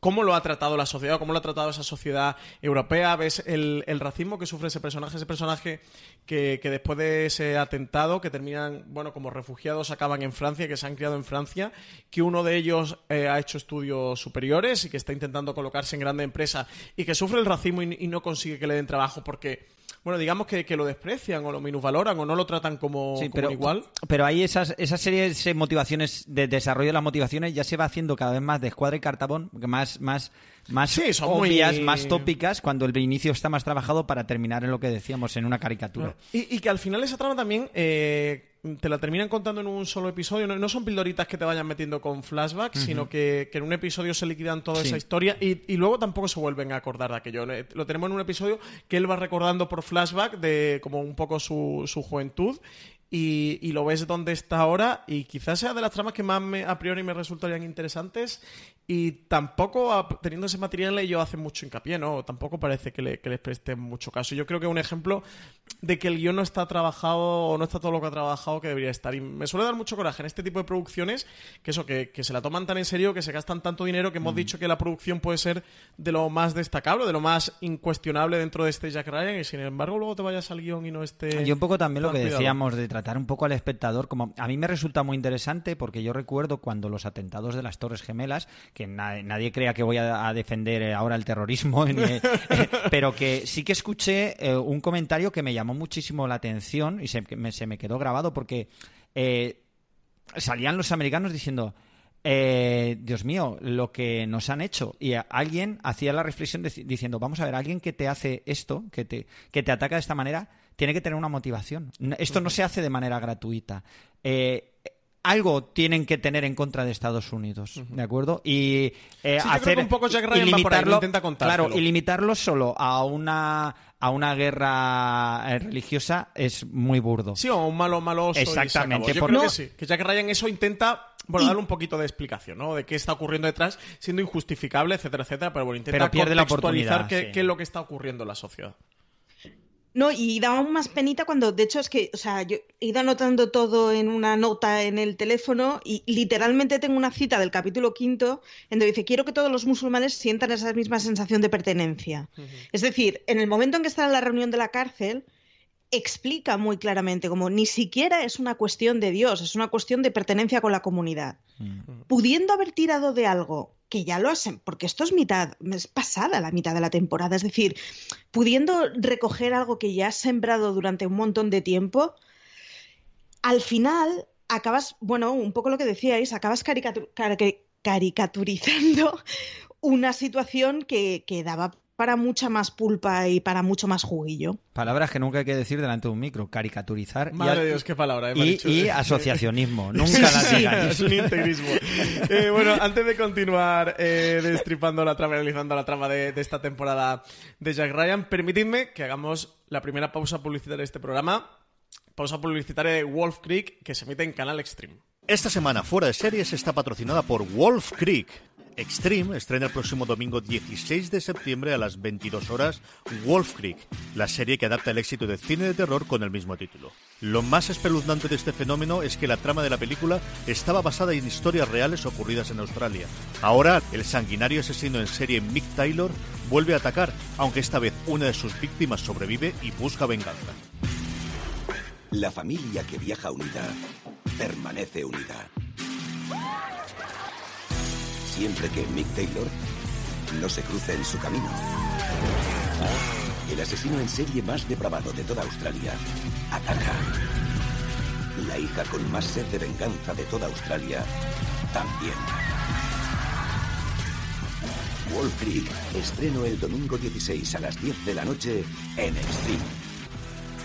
cómo lo ha tratado la sociedad, cómo lo ha tratado esa sociedad europea, ves el, racismo que sufre ese personaje, ese personaje que, después de ese atentado, que terminan, bueno, como refugiados, acaban en Francia, que se han criado en Francia, que uno de ellos eh, ha hecho estudios superiores y que está intentando colocarse en grande empresa y que sufre el racismo y no consigue que le den trabajo porque bueno, digamos que, lo desprecian o lo minusvaloran o no lo tratan como, igual. Pero ahí esas, esas series de motivaciones, de desarrollo de las motivaciones, ya se va haciendo cada vez más de escuadra y cartabón, más, más, más son obvias, más tópicas, cuando el inicio está más trabajado para terminar en lo que decíamos, en una caricatura. Y, que al final esa trama también eh, te la terminan contando en un solo episodio. No, son pildoritas que te vayan metiendo con flashbacks, sino que, en un episodio se liquidan toda esa historia y, luego tampoco se vuelven a acordar de aquello. Lo tenemos en un episodio que él va recordando por flashback de como un poco su, su juventud y, lo ves donde está ahora y quizás sea de las tramas que más a priori me resultarían interesantes y tampoco teniendo ese material ellos hacen mucho hincapié, ¿no? Tampoco parece que, le, que les preste mucho caso. Yo creo que es un ejemplo de que el guion no está trabajado o no está todo lo que ha trabajado que debería estar. Y me suele dar mucho coraje en este tipo de producciones que eso, que, se la toman tan en serio, que se gastan tanto dinero que hemos mm. dicho que la producción puede ser de lo más destacable, de lo más incuestionable dentro de este Jack Ryan y sin embargo luego te vayas al guion y no esté... Y un poco también lo que decíamos de tratar un poco al espectador como a mí me resulta muy interesante porque yo recuerdo cuando los atentados de las Torres Gemelas que nadie crea que voy a, defender eh, ahora el terrorismo <laughs> eh, eh, pero que sí que escuché un comentario que me llamó muchísimo la atención y se, me, se me quedó grabado porque salían los americanos diciendo, eh, Dios mío, lo que nos han hecho. Y alguien hacía la reflexión diciendo, vamos a ver, alguien que te hace esto, que te, que te ataca de esta manera, tiene que tener una motivación. Esto no se hace de manera gratuita. Eh, algo tienen que tener en contra de Estados Unidos, ¿de acuerdo? Y eh, hacer un poco Jack Ryan limitarlo, intenta Claro, y limitarlo solo a una a una guerra eh, religiosa es muy burdo. Sí, o un malo maloso. Exactamente. Yo creo que sí. Que Jack Ryan eso intenta bueno, darle un poquito de explicación, ¿no? De qué está ocurriendo detrás, siendo injustificable, etcétera, etcétera, pero bueno, intenta pero contextualizar qué, qué es lo que está ocurriendo en la sociedad. No, y daba más penita cuando, de hecho, es que, o sea, yo he ido anotando todo en una nota en el teléfono y literalmente tengo una cita del capítulo quinto en donde dice, quiero que todos los musulmanes sientan esa misma sensación de pertenencia. Es decir, en el momento en que está en la reunión de la cárcel, explica muy claramente como ni siquiera es una cuestión de Dios, es una cuestión de pertenencia con la comunidad. Pudiendo haber tirado de algo que ya lo hacen, porque esto es mitad, es pasada la mitad de la temporada, es decir, pudiendo recoger algo que ya has sembrado durante un montón de tiempo, al final acabas, bueno, un poco lo que decíais, acabas caricaturizando <laughs> una situación que, que daba para mucha más pulpa y para mucho más juguillo. Palabras que nunca hay que decir delante de un micro. Caricaturizar. Madre de Dios, qué palabra. Eh, y, asociacionismo. <laughs> nunca las digan. es un integrismo. Eh, bueno, antes de continuar eh, destripando la trama, realizando la trama de, de, esta temporada de Jack Ryan, permitidme que hagamos la primera pausa publicitaria de este programa. Pausa publicitaria de Wolf Creek que se emite en Canal Extreme. Esta semana Fuera de Series está patrocinada por Wolf Creek Extreme estrena el próximo domingo 16 de septiembre a las 22 horas Wolf Creek, la serie que adapta el éxito de cine de terror con el mismo título. Lo más espeluznante de este fenómeno es que la trama de la película estaba basada en historias reales ocurridas en Australia. Ahora, el sanguinario asesino en serie Mick Taylor vuelve a atacar, aunque esta vez una de sus víctimas sobrevive y busca venganza. La familia que viaja unida permanece unida siempre que Mick Taylor no se cruce en su camino. El asesino en serie más depravado de toda Australia ataca. La hija con más sed de venganza de toda Australia también. Wall Creek estreno el domingo 16 a las 10 de la noche en Extreme.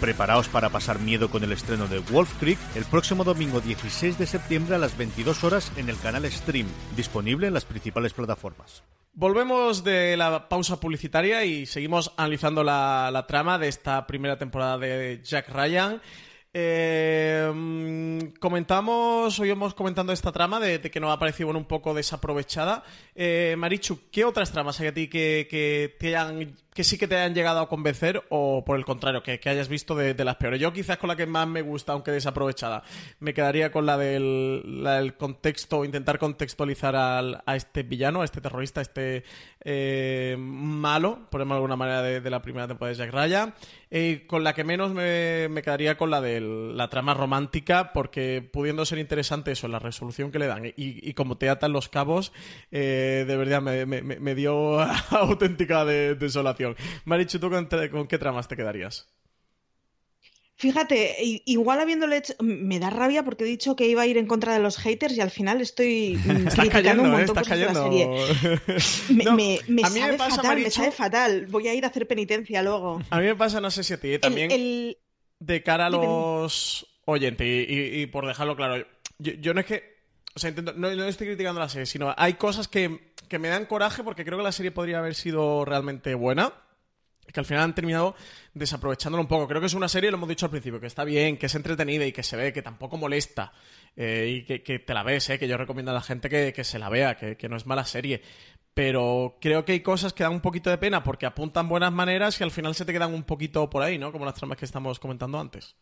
Preparaos para pasar miedo con el estreno de Wolf Creek el próximo domingo 16 de septiembre a las 22 horas en el canal Stream, disponible en las principales plataformas. Volvemos de la pausa publicitaria y seguimos analizando la, trama de esta primera temporada de Jack Ryan. Eh, comentamos, hoy hemos comentando esta trama de, que nos ha parecido un poco desaprovechada. Eh, Marichu, ¿qué otras tramas hay a ti que, que, que sí que te hayan llegado a convencer o por el contrario, que, hayas visto de, las peores? Yo quizás con la que más me gusta, aunque desaprovechada, me quedaría con la del, contexto, intentar contextualizar a este villano, a este terrorista, a este eh, malo, por de alguna manera, de, la primera temporada de Jack Ryan. Eh, con la que menos me, quedaría con la de la trama romántica, porque pudiendo ser interesante eso, la resolución que le dan y, como te atan los cabos, eh, de verdad me, dio <laughs> auténtica desolación. Marichu, ¿tú con qué tramas te quedarías? Fíjate, igual habiéndole hecho, me da rabia porque he dicho que iba a ir en contra de los haters y al final estoy <laughs> criticando un ¿eh? montón de la serie. <laughs> Me, me, sabe fatal, me sabe fatal. Voy a ir a hacer penitencia luego. A mí me pasa, no sé si a ti también, de cara a los oyentes y, por dejarlo claro, yo, no es que, o sea, intento, no, no, estoy criticando la serie, sino hay cosas que, que me dan coraje porque creo que la serie podría haber sido realmente buena que al final han terminado desaprovechándolo un poco. Creo que es una serie, lo hemos dicho al principio, que está bien, que es entretenida y que se ve, que tampoco molesta eh, y que, te la ves, eh, que yo recomiendo a la gente que, se la vea, que, no es mala serie. Pero creo que hay cosas que dan un poquito de pena porque apuntan buenas maneras y al final se te quedan un poquito por ahí, ¿no? Como las tramas que estamos comentando antes.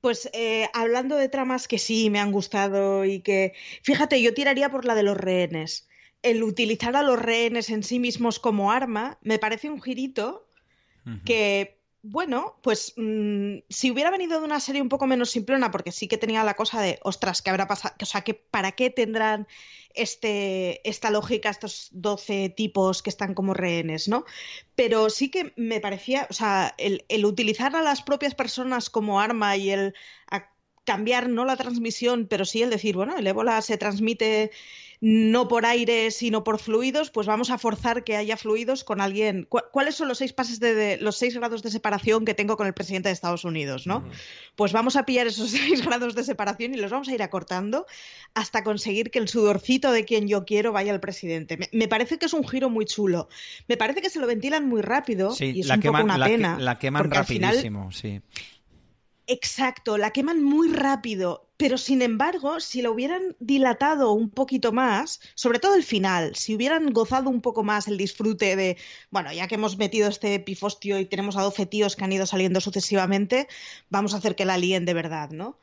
Pues eh, hablando de tramas que sí me han gustado y que, fíjate, yo tiraría por la de los rehenes el utilizar a los rehenes en sí mismos como arma me parece un girito que, bueno, pues mm, si hubiera venido de una serie un poco menos simplona, porque sí que tenía la cosa de, ostras, ¿qué habrá pasado? O sea, que ¿para qué tendrán este, esta lógica estos 12 tipos que están como rehenes, ¿no? Pero sí que me parecía, o sea, el, el utilizar a las propias personas como arma y el cambiar no la transmisión, pero sí el decir, bueno, el ébola se transmite no por aire, sino por fluidos, pues vamos a forzar que haya fluidos con alguien. ¿Cuáles son los seis pases de, los seis grados de separación que tengo con el presidente de Estados Unidos, no? Pues vamos a pillar esos <laughs> seis grados de separación y los vamos a ir acortando hasta conseguir que el sudorcito de quien yo quiero vaya al presidente. Me, parece que es un giro muy chulo. Me parece que se lo ventilan muy rápido y es un poco una pena. la queman rapidísimo, sí. Exacto, la queman muy rápido, pero sin embargo, si lo hubieran dilatado un poquito más, sobre todo el final, si hubieran gozado un poco más el disfrute de, bueno, ya que hemos metido este pifostio y tenemos a 12 tíos que han ido saliendo sucesivamente, vamos a hacer que la líen de verdad, ¿no?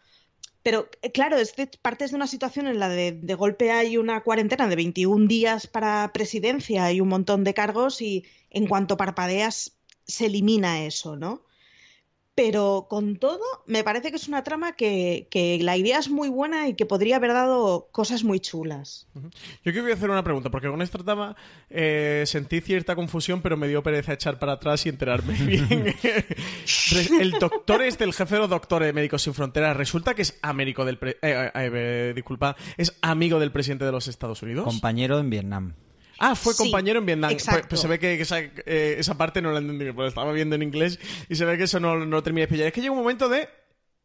Pero eh, claro, es partes de una situación en la de, de golpe hay una cuarentena de 21 días para presidencia y un montón de cargos y en cuanto parpadeas se elimina eso, ¿no? Pero con todo me parece que es una trama que, la idea es muy buena y que podría haber dado cosas muy chulas. Yo quiero hacer una pregunta, porque con esta trama eh, sentí cierta confusión, pero me dio pereza echar para atrás y enterarme <laughs> bien. el doctor es del jefe de los doctores de Médicos Sin Fronteras, resulta que es amigo del... Eh, eh, disculpa, es amigo del presidente de los Estados Unidos. Compañero en Vietnam. Ah, fue compañero en Vietnam. Pues, pues, se ve que eh, esa, parte no la entendí, porque estaba viendo en inglés y se ve que eso no, no lo terminé de pillar. Es que llega un momento de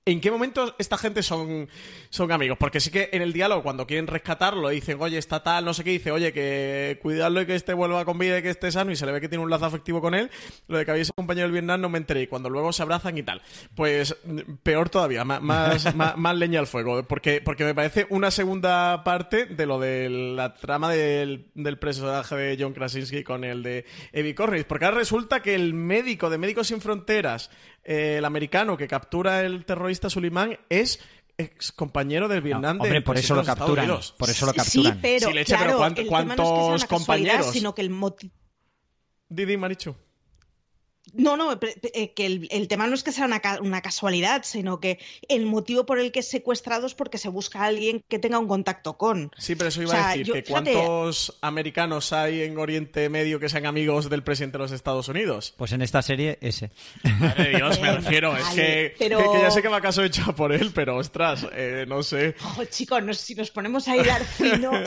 ¿En qué momento esta gente son, son amigos? Porque sí que en el diálogo, cuando quieren rescatarlo, dicen, oye, está tal, no sé qué, dice, oye, que cuidarlo y que este vuelva con vida y que esté sano, y se le ve que tiene un lazo afectivo con él. Lo de que había ese compañero del Vietnam no me enteré, y cuando luego se abrazan y tal. Pues peor todavía, más, <laughs> más, leña al fuego, porque, porque me parece una segunda parte de lo de la trama del, del personaje de John Krasinski con el de Evie Cornish. Porque ahora resulta que el médico de Médicos Sin Fronteras eh, el americano que captura el terrorista Suleiman es ex compañero del Vietnam de hombre, por eso lo capturan por eso lo capturan. sí, pero, ¿cuántos compañeros sino que el Didi Marichu no, no, eh, que el, tema no es que sea una, casualidad, sino que el motivo por el que es secuestrado es porque se busca a alguien que tenga un contacto con. Sí, pero eso iba a decir, que ¿cuántos americanos hay en Oriente Medio que sean amigos del presidente de los Estados Unidos? Pues en esta serie, ese. Madre Dios, me refiero, es que, ya sé que va caso hecho por él, pero ostras, eh, no sé. Oh, chicos, si nos ponemos a hilar fino... <laughs>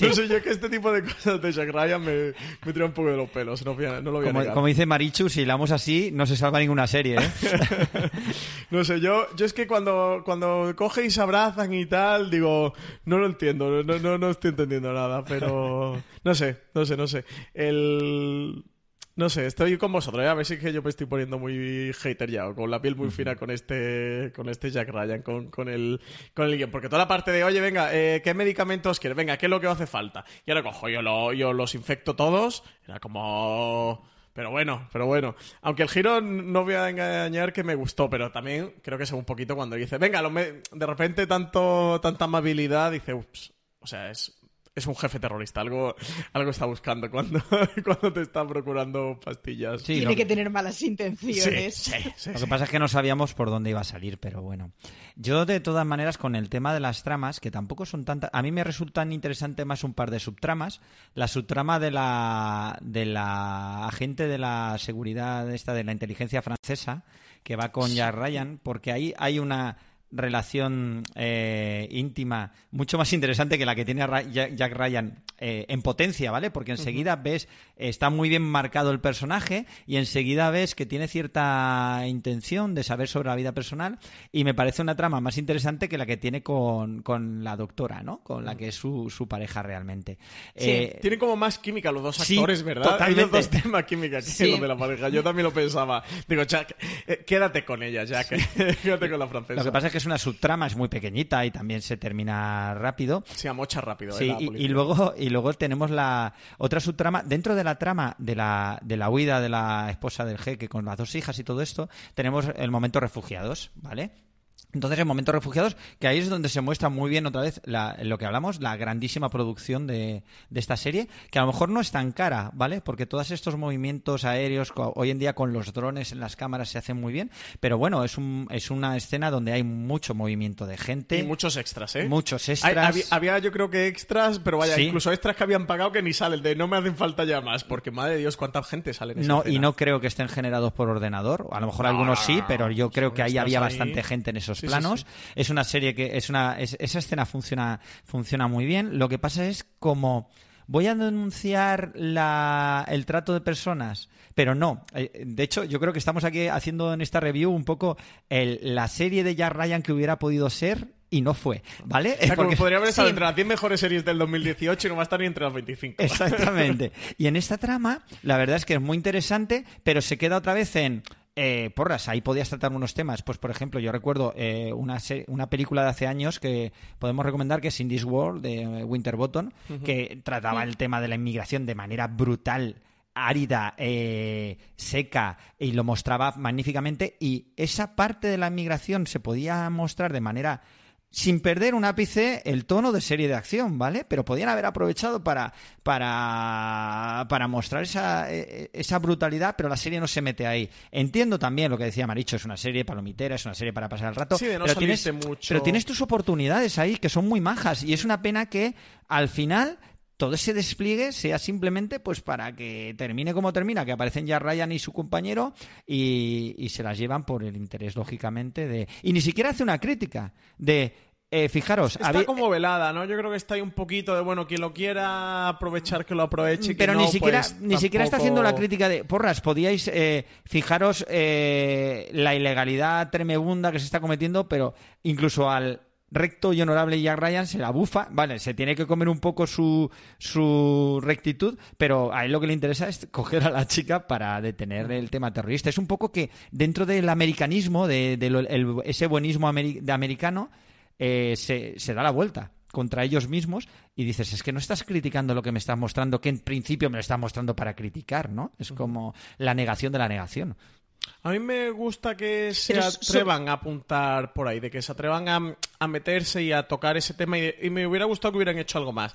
No sé, yo que este tipo de cosas de Jack Ryan me, me tira un poco de los pelos, no, lo voy a como, como dice Marichu, si hilamos así, no se salva ninguna serie, ¿eh? <laughs> no sé, yo, yo es que cuando, cuando coge y se abrazan y tal, digo, no lo entiendo, no, no, no estoy entendiendo nada, pero <laughs> no sé, no sé, no sé. El... No sé, estoy con vosotros, ¿eh? a ver si es que yo me estoy poniendo muy hater ya, o con la piel muy fina con este con este Jack Ryan, con, con el con el guion. Porque toda la parte de, oye, venga, eh, ¿qué medicamentos quieres? Venga, ¿qué es lo que hace falta? Y ahora cojo, yo, lo, yo los infecto todos, era como pero bueno, pero bueno. Aunque el giro no voy a engañar que me gustó, pero también creo que es un poquito cuando dice, venga, de repente tanto, tanta amabilidad, dice, ups, o sea, es es un jefe terrorista, algo, algo está buscando cuando, <laughs> cuando te está procurando pastillas. Tiene que tener malas intenciones. lo que pasa es que no sabíamos por dónde iba a salir, pero bueno. Yo, de todas maneras, con el tema de las tramas, que tampoco son tantas. A mí me resultan interesantes más un par de subtramas. La subtrama de la, de la agente de la seguridad, esta de la inteligencia francesa, que va con Jack Ryan, porque ahí hay una relación eh, íntima mucho más interesante que la que tiene Jack Ryan eh, en potencia, ¿vale? Porque enseguida ves, está muy bien marcado el personaje y enseguida ves que tiene cierta intención de saber sobre la vida personal y me parece una trama más interesante que la que tiene con, la doctora, ¿no? Con la que es su, su pareja realmente. Sí, eh, tienen como más química los dos actores, ¿verdad? Totalmente. Hay los dos temas química que lo de la pareja. Yo también lo pensaba. Digo, Jack, quédate con ella, Jack. <laughs> quédate con la francesa. Lo que pasa es que es una subtrama, es muy pequeñita y también se termina rápido. Se amocha rápido. Sí, y, luego, y luego tenemos la otra subtrama. Dentro de la trama de la, de la huida de la esposa del jeque con las dos hijas y todo esto, tenemos el momento refugiados, ¿vale? Entonces, en Momentos Refugiados, que ahí es donde se muestra muy bien otra vez lo que hablamos, la grandísima producción de, esta serie, que a lo mejor no es tan cara, ¿vale? Porque todos estos movimientos aéreos, hoy en día con los drones en las cámaras se hacen muy bien, pero bueno, es, un, es una escena donde hay mucho movimiento de gente. Y muchos extras, ¿eh? Muchos extras. había, yo creo que extras, pero vaya, incluso extras que habían pagado que ni salen, de no me hacen falta ya más, porque madre de Dios, cuánta gente sale en esa No, y no creo que estén generados por ordenador, a lo mejor algunos sí, pero yo creo que ahí había bastante gente en esos esos Sí, planos. sí. Es una serie que es una es- esa escena funciona funciona muy bien. Lo que pasa es como voy a denunciar la, el trato de personas, pero no. Eh, De hecho, yo creo que estamos aquí haciendo en esta review un poco el- la serie de Jack Ryan que hubiera podido ser y no fue, ¿vale? O sea, Porque- podría haber estado Sí. entre las 10 mejores series del 2018 y no va a estar ni entre las 25. Exactamente. <laughs> Y en esta trama, la verdad es que es muy interesante, pero se queda otra vez en. Eh, porras, ahí podías tratar unos temas. Pues, por ejemplo, yo recuerdo eh, una, una película de hace años que podemos recomendar, que es In This World, de eh, Winterbottom, que trataba el tema de la inmigración de manera brutal árida, eh, seca, y lo mostraba magníficamente. Y esa parte de la inmigración se podía mostrar de manera sin perder un ápice el tono de serie de acción, ¿vale? Pero podían haber aprovechado para, para, para mostrar esa, eh, esa brutalidad, pero la serie no se mete ahí. Entiendo también lo que decía Maricho, es una serie palomitera, es una serie para pasar el rato. Sí, de no pero, tienes, mucho. pero tienes tus oportunidades ahí, que son muy majas, y es una pena que al final todo ese despliegue sea simplemente pues para que termine como termina, que aparecen ya Ryan y su compañero y, y se las llevan por el interés, lógicamente, de... Y ni siquiera hace una crítica de... eh, fijaros, Está había- como velada, ¿no? Yo creo que está ahí un poquito de, bueno, quien lo quiera aprovechar, que lo aproveche. pero ni siquiera pues, ni siquiera está haciendo la crítica de porras podíais eh, fijaros eh, la ilegalidad tremebunda que se está cometiendo pero incluso al recto y honorable Jack Ryan se la bufa vale se tiene que comer un poco su su rectitud pero a él lo que le interesa es coger a la chica para detener el tema terrorista es un poco que dentro del americanismo de, de lo- el- ese buenismo ameri- de americano eh, se, se da la vuelta contra ellos mismos y dices, es que no estás criticando lo que me estás mostrando, que en principio me lo estás mostrando para criticar, ¿no? Es como la negación de la negación. A mí me gusta que se Pero so- atrevan a apuntar por ahí, de que se atrevan a, a meterse y a tocar ese tema y, y me hubiera gustado que hubieran hecho algo más.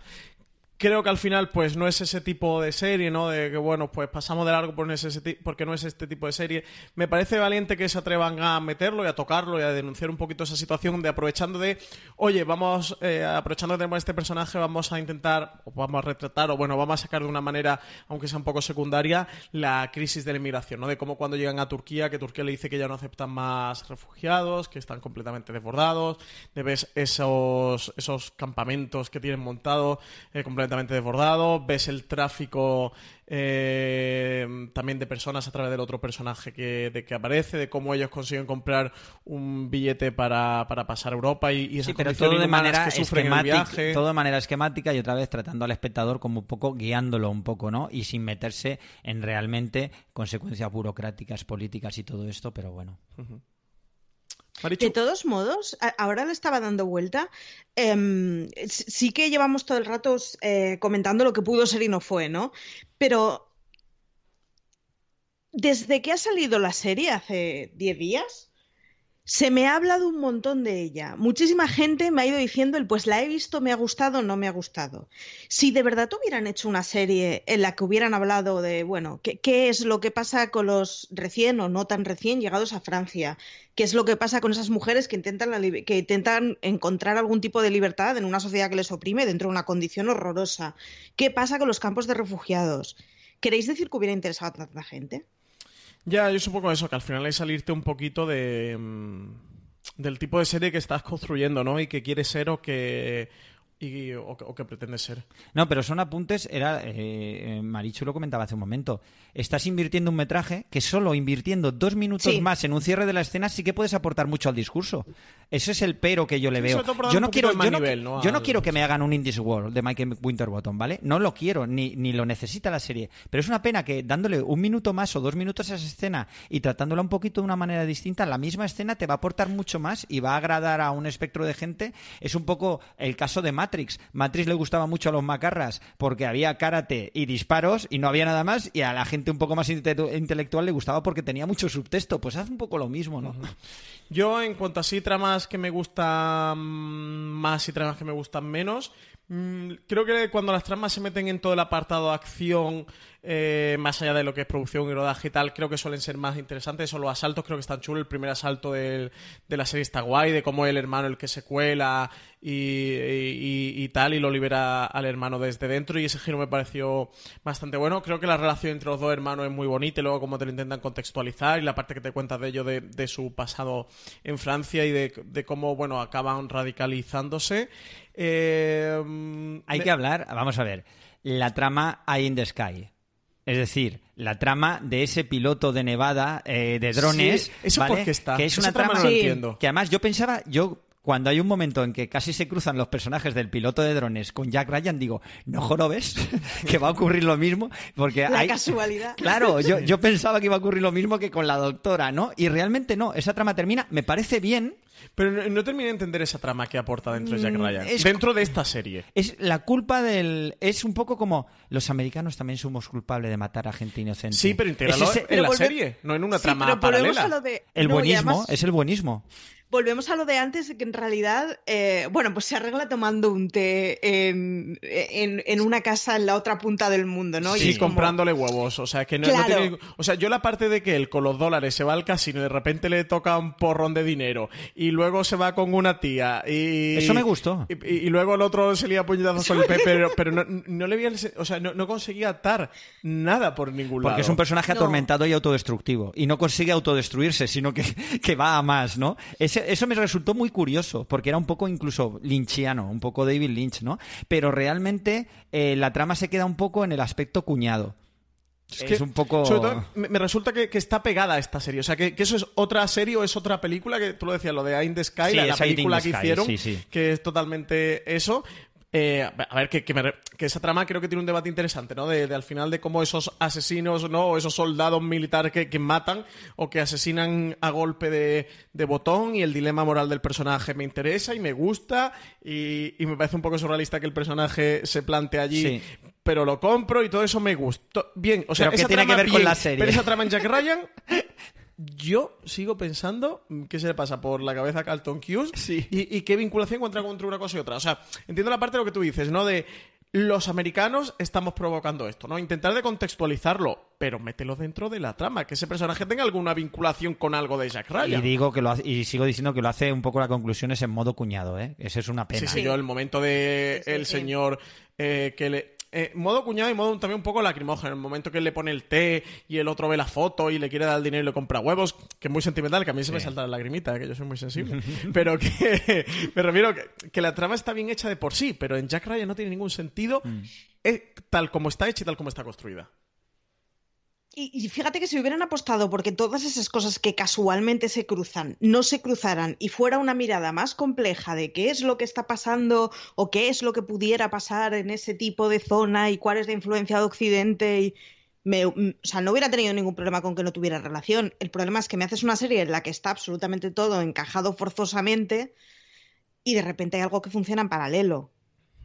Creo que al final, pues no es ese tipo de serie, ¿no? De que, bueno, pues pasamos de largo por no es ese porque no es este tipo de serie. Me parece valiente que se atrevan a meterlo y a tocarlo y a denunciar un poquito esa situación de aprovechando de, oye, vamos, eh, aprovechando que tenemos este personaje, vamos a intentar, o vamos a retratar, o bueno, vamos a sacar de una manera, aunque sea un poco secundaria, la crisis de la inmigración, ¿no? De cómo cuando llegan a Turquía, que Turquía le dice que ya no aceptan más refugiados, que están completamente desbordados, de ves esos, esos campamentos que tienen montados eh, completamente desbordados, ves el tráfico eh, también de personas a través del otro personaje que, de que aparece, de cómo ellos consiguen comprar un billete para, para pasar a Europa y, y esas Sí, pero todo de manera que sufren en el viaje. todo de manera esquemática y otra vez tratando al espectador como un poco guiándolo un poco, ¿no? Y sin meterse en realmente consecuencias burocráticas, políticas y todo esto, pero bueno. De todos modos, ahora le estaba dando vuelta. em, sí que llevamos todo el rato eh, comentando lo que pudo ser y no fue, ¿no? Pero desde que ha salido la serie hace 10 días, se me ha hablado un montón de ella. Muchísima gente me ha ido diciendo el pues la he visto, me ha gustado, no me ha gustado. Si de verdad hubieran hecho una serie en la que hubieran hablado de, bueno, qué, es lo que pasa con los recién o no tan recién llegados a Francia, qué es lo que pasa con esas mujeres que intentan encontrar algún tipo de libertad en una sociedad que les oprime dentro de una condición horrorosa, qué pasa con los campos de refugiados. ¿Queréis decir que hubiera interesado a tanta gente? Ya, yo supongo eso, que al final es salirte un poquito de mm, del tipo de serie que estás construyendo, ¿no? Y que quieres ser o que y- o, que- o que pretendes ser. No, pero son apuntes, era, eh, eh, Marichu lo comentaba hace un momento, estás invirtiendo un metraje que solo invirtiendo dos minutos Sí. más en un cierre de la escena sí que puedes aportar mucho al discurso. Ese es el pero que yo le Sí, veo. Yo no quiero, de más yo no, nivel, ¿no? yo no al- quiero que me hagan un Indies World de Michael Winterbottom, ¿vale? No lo quiero, ni, ni lo necesita la serie. Pero es una pena que dándole un minuto más o dos minutos a esa escena y tratándola un poquito de una manera distinta, la misma escena te va a aportar mucho más y va a agradar a un espectro de gente. Es un poco el caso de Matrix. Matrix le gustaba mucho a los macarras porque había karate y disparos y no había nada más y a la gente un poco más inte- intelectual le gustaba porque tenía mucho subtexto. Pues haz un poco lo mismo, ¿no? Yo, en cuanto a sí que me gustan más y tramas que me gustan menos, Mm, creo que cuando las tramas se meten en todo el apartado acción, eh, más allá de lo que es producción y rodaje y tal, creo que suelen ser más interesantes. Son los asaltos, creo que están chulos. El primer asalto del- de la serie está guay, de cómo el hermano el que se cuela y, y- y tal, y lo libera al hermano desde dentro. Y ese giro me pareció bastante bueno. Creo que la relación entre los dos hermanos es muy bonita y luego cómo te lo intentan contextualizar y la parte que te cuentas de ello, de, de su pasado en Francia y de, de cómo, bueno, acaban radicalizándose. Eh, Hay me- que hablar, vamos a ver, la trama Eye in the Sky. Es decir, la trama de ese piloto de Nevada eh, de drones. Sí, ¿eso ¿vale? por qué está? Que es Esa una trama trama no entiendo. que además yo pensaba, yo cuando hay un momento en que casi se cruzan los personajes del piloto de drones con Jack Ryan, digo, no jorobes, <laughs> que va a ocurrir lo mismo, porque La hay... casualidad. Claro, yo, <laughs> yo pensaba que iba a ocurrir lo mismo que con la doctora, ¿no? Y realmente no, esa trama termina, me parece bien, Pero no, no terminé de entender esa trama que aporta dentro de Jack Mm, Ryan. es- Dentro de esta serie. Es la culpa del. Es un poco como los americanos también somos culpables de matar a gente inocente. Sí, pero intégralo Es ese- en Pero la volve- serie, no en una Sí, trama paralela. a lo de... el no, buenismo, además- es el buenismo. Volvemos a lo de antes, de que en realidad, eh, bueno, pues se arregla tomando un té en, en- en una casa en la otra punta del mundo, ¿no? Y Sí, es como- comprándole huevos. O sea, que no, no Claro. tiene- O sea, yo la parte de que él con los dólares se va al casino y de repente le toca un porrón de dinero y luego se va con una tía y... Eso me gustó. Y, y- y luego el otro se lía a puñetazos con el <laughs> Pepe, pero, pero no, no le veía... el O sea, no, no conseguía atar nada por ningún lado. Porque es un personaje No. atormentado y autodestructivo. Y no consigue autodestruirse, sino que, <laughs> que va a más, ¿no? Ese- eso me resultó muy curioso, porque era un poco incluso lynchiano, un poco David Lynch, ¿no? Pero realmente eh, la trama se queda un poco en el aspecto cuñado. Es, que, un poco... Sobre todo, me, me resulta que, que está pegada a esta serie. O sea, que, que eso es otra serie o es otra película, que tú lo decías, lo de in the Sky, Sí, la, película que Sky, hicieron, sí, sí. que es totalmente eso. Eh, a ver, que, que, me que esa trama creo que tiene un debate interesante, ¿no? De, de al final de cómo esos asesinos, ¿no? O esos soldados militares que, que matan o que asesinan a golpe de, de botón y el dilema moral del personaje me interesa y me gusta y, y me parece un poco surrealista que el personaje se plante allí, Sí. pero lo compro y todo eso me gustó. Bien, o sea, Pero ¿qué esa tiene que ver con bien, la serie? Pero esa trama en Jack Ryan, <laughs> yo sigo pensando qué se le pasa por la cabeza a Carlton Hughes Sí. y, y qué vinculación encuentra entre una cosa y otra. O sea, entiendo la parte de lo que tú dices, ¿no? De los americanos estamos provocando esto, ¿no? Intentar de contextualizarlo, pero mételo dentro de la trama, que ese personaje tenga alguna vinculación con algo de Jack Y Ryan. digo que lo hace- y sigo diciendo que lo hace un poco la conclusión es en modo cuñado, ¿eh? Esa es una pena. Sí, sí, yo el momento de Sí, sí, el sí. señor eh, que le... eh, modo cuñado y modo también un poco lacrimógeno. El momento que él le pone el té y el otro ve la foto y le quiere dar el dinero y le compra huevos, que es muy sentimental, que a mí se me salta la lagrimita, que yo soy muy sensible. <laughs> pero que me refiero que, que la trama está bien hecha de por sí, pero en Jack Ryan no tiene ningún sentido Mm. eh, tal como está hecha y tal como está construida. Y, fíjate que si hubieran apostado porque todas esas cosas que casualmente se cruzan no se cruzaran y fuera una mirada más compleja de qué es lo que está pasando o qué es lo que pudiera pasar en ese tipo de zona y cuál es la influencia de Occidente y me- mm, o sea, no hubiera tenido ningún problema con que no tuviera relación. El problema es que me haces una serie en la que está absolutamente todo encajado forzosamente y de repente hay algo que funciona en paralelo.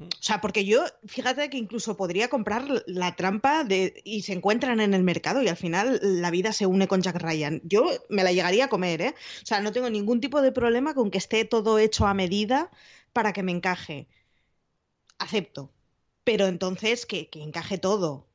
O sea, porque yo, fíjate que incluso podría comprar la trampa de y se encuentran en el mercado y al final la vida se une con Jack Ryan. Yo me la llegaría a comer, ¿eh? O sea, no tengo ningún tipo de problema con que esté todo hecho a medida para que me encaje. Acepto. Pero entonces que, que encaje todo.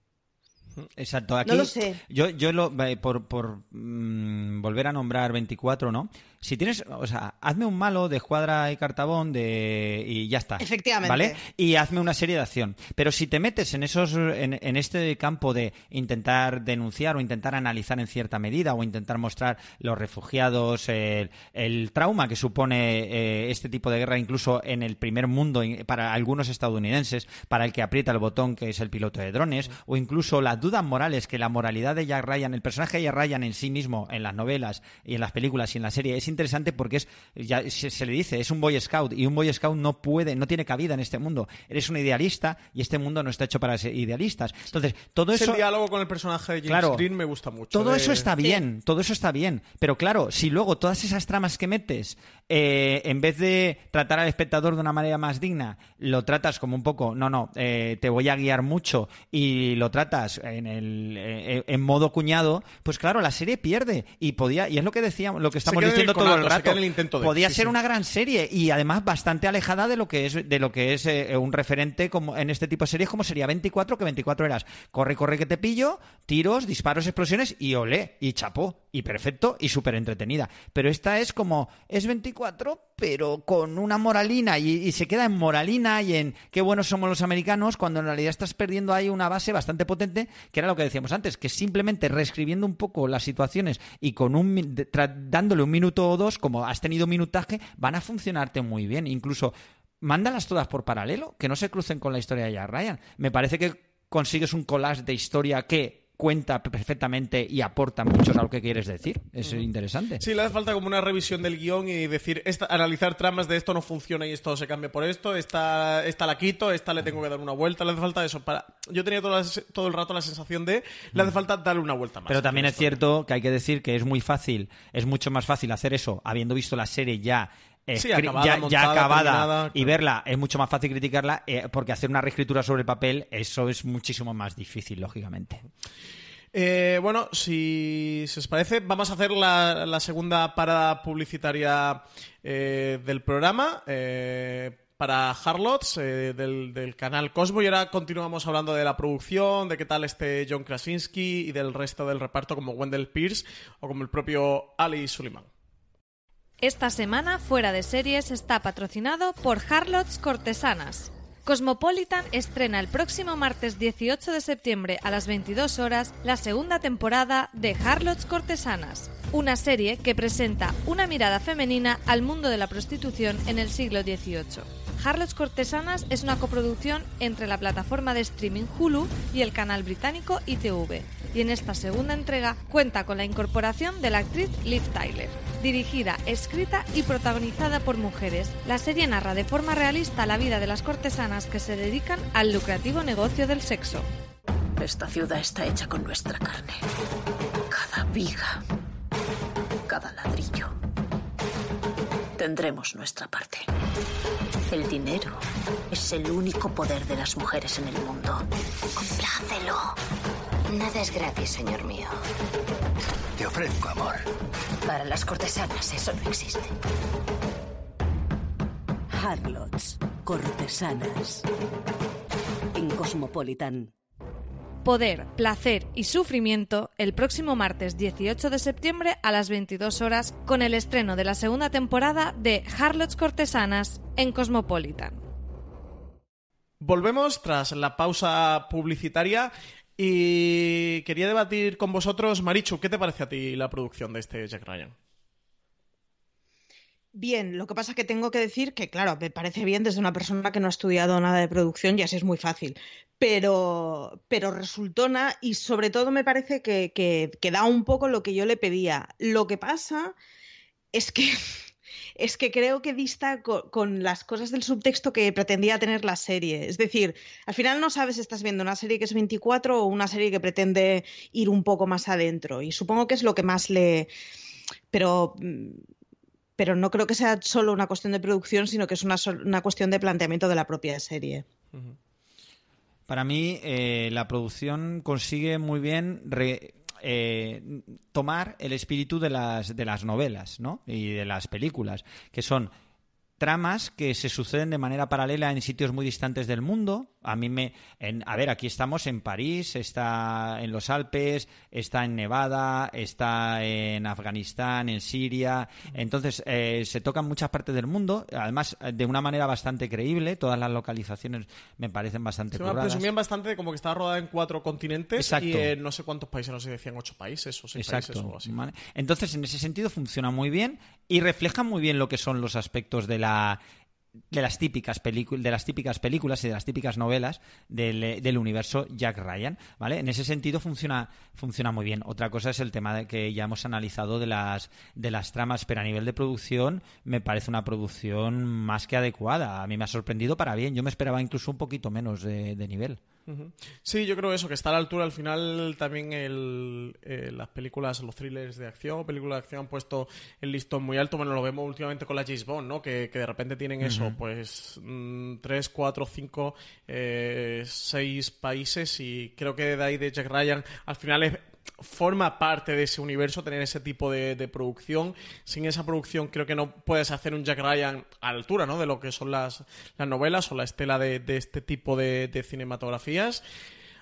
Exacto, aquí No lo sé. yo, yo lo, eh, por, por mm, volver a nombrar 24, ¿no? Si tienes, o sea, hazme un malo de Escuadra y Cartabón de, y ya está. Efectivamente. ¿Vale? Y hazme una serie de acción. Pero si te metes en esos, en, en este campo de intentar denunciar o intentar analizar en cierta medida o intentar mostrar los refugiados, el, el trauma que supone eh, este tipo de guerra, incluso en el primer mundo para algunos estadounidenses, para el que aprieta el botón que es el piloto de drones, o incluso las dudas morales que la moralidad de Jack Ryan, el personaje de Jack Ryan en sí mismo, en las novelas y en las películas y en la serie, es interesante porque es, ya se, se le dice, es un Boy Scout y un Boy Scout no puede, no tiene cabida en este mundo. Eres un idealista y este mundo no está hecho para ser idealistas. Entonces, todo Es eso... el diálogo con el personaje de James Claro. Green me gusta mucho. Todo de- eso está bien, todo eso está bien. Pero claro, si luego todas esas tramas que metes, eh, en vez de tratar al espectador de una manera más digna, lo tratas como un poco, no, no, eh, te voy a guiar mucho y lo tratas en, el, eh, en modo cuñado, pues claro, la serie pierde. Y podía, y es lo que decíamos, lo que estamos diciendo todo todo el rato. queda en el intento de. Podía sí, ser sí. una gran serie y además bastante alejada de lo que es de lo que es eh, un referente como en este tipo de series como sería 24, que 24 eras corre, corre que te pillo, tiros, disparos, explosiones y olé, y chapó, y perfecto y súper entretenida. Pero esta es como es 24, pero con una moralina y, y se queda en moralina y en qué buenos somos los americanos cuando en realidad estás perdiendo ahí una base bastante potente, que era lo que decíamos antes, que simplemente reescribiendo un poco las situaciones y con un dándole un minuto o dos, como has tenido minutaje, van a funcionarte muy bien. Incluso mándalas todas por paralelo, que no se crucen con la historia de Jack Ryan. Me parece que consigues un collage de historia que cuenta perfectamente y aporta mucho a lo que quieres decir. Es interesante. Sí, le hace falta como una revisión del guion y decir, esta, analizar tramas de esto no funciona y esto se cambia por esto, esta, esta la quito, esta le tengo que dar una vuelta, le hace falta eso. Para... Yo tenía todo, la- todo el rato la sensación de, le hace falta darle una vuelta más. Pero también es historia. cierto que hay que decir que es muy fácil, es mucho más fácil hacer eso habiendo visto la serie ya. Sí, acabada, ya, acabada terminada, y verla es mucho más fácil criticarla eh, porque hacer una reescritura sobre el papel eso es muchísimo más difícil lógicamente Eh, bueno, si, si os parece, vamos a hacer la, la segunda parada publicitaria eh, del programa. eh, para Harlots eh, del, del canal Cosmo y ahora continuamos hablando de la producción, de qué tal este John Krasinski y del resto del reparto como Wendell Pierce o como el propio Ali Suleiman. Esta semana Fuera de Series está patrocinado por Harlots Cortesanas. Cosmopolitan estrena el próximo martes 18 de septiembre a las 22 horas la segunda temporada de Harlots Cortesanas, una serie que presenta una mirada femenina al mundo de la prostitución en el siglo XVIII. Harlots Cortesanas es una coproducción entre la plataforma de streaming Hulu y el canal británico ITV, y en esta segunda entrega cuenta con la incorporación de la actriz Liv Tyler. Dirigida, escrita y protagonizada por mujeres, la serie narra de forma realista la vida de las cortesanas que se dedican al lucrativo negocio del sexo. Esta ciudad está hecha con nuestra carne. Cada viga, cada ladrillo. Tendremos nuestra parte. El dinero es el único poder de las mujeres en el mundo. Complácelo. Nada es gratis, señor mío. Te ofrezco amor. Para las cortesanas eso no existe. Harlots, cortesanas. En Cosmopolitan. Poder, placer y sufrimiento el próximo martes 18 de septiembre a las 22 horas con el estreno de la segunda temporada de Harlots Cortesanas en Cosmopolitan. Volvemos tras la pausa publicitaria y quería debatir con vosotros, Marichu, ¿qué te parece a ti la producción de este Jack Ryan? Bien, lo que pasa es que tengo que decir que, claro, me parece bien desde una persona que no ha estudiado nada de producción y así es muy fácil. Pero, pero resultona y sobre todo me parece que, que, da un poco lo que yo le pedía. Lo que pasa es que <laughs> es que creo que dista co- con, las cosas del subtexto que pretendía tener la serie. Es decir, al final no sabes si estás viendo una serie que es 24 o una serie que pretende ir un poco más adentro. Y supongo que es lo que más le... Pero, mm, pero no creo que sea solo una cuestión de producción, sino que es una, una cuestión de planteamiento de la propia serie. Para mí, eh, la producción consigue muy bien eh, tomar el espíritu de las, de las novelas ¿no? y de las películas, que son tramas que se suceden de manera paralela en sitios muy distantes del mundo. A mí me. En, a ver, aquí estamos en París, está en los Alpes, está en Nevada, está en Afganistán, en Siria. Entonces, eh, se tocan muchas partes del mundo, además eh, de una manera bastante creíble. Todas las localizaciones me parecen bastante Se presumían bastante de como que estaba rodada en cuatro continentes Exacto. y en no sé cuántos países, no sé si decían ocho países o seis países o algo así. Entonces, en ese sentido funciona muy bien y refleja muy bien lo que son los aspectos de la de las típicas películas de las típicas películas y de las típicas novelas del, eh, del universo Jack Ryan, ¿vale? En ese sentido funciona funciona muy bien. Otra cosa es el tema de que ya hemos analizado de las de las tramas, pero a nivel de producción me parece una producción más que adecuada. A mí me ha sorprendido para bien. Yo me esperaba incluso un poquito menos de, de nivel. Sí, yo creo eso, que está a la altura al final también el, eh, las películas, los thrillers de acción, películas de acción han puesto el listón muy alto. Bueno, lo vemos últimamente con la James Bond, ¿no? Que, que de repente tienen eso, pues mm, tres, cuatro, cinco, eh, seis países y creo que de ahí de Jack Ryan al final es forma parte de ese universo tener ese tipo de, producción. Sin esa producción creo que no puedes hacer un Jack Ryan a altura ¿no? de lo que son las, las novelas o la estela de, este tipo de, cinematografías.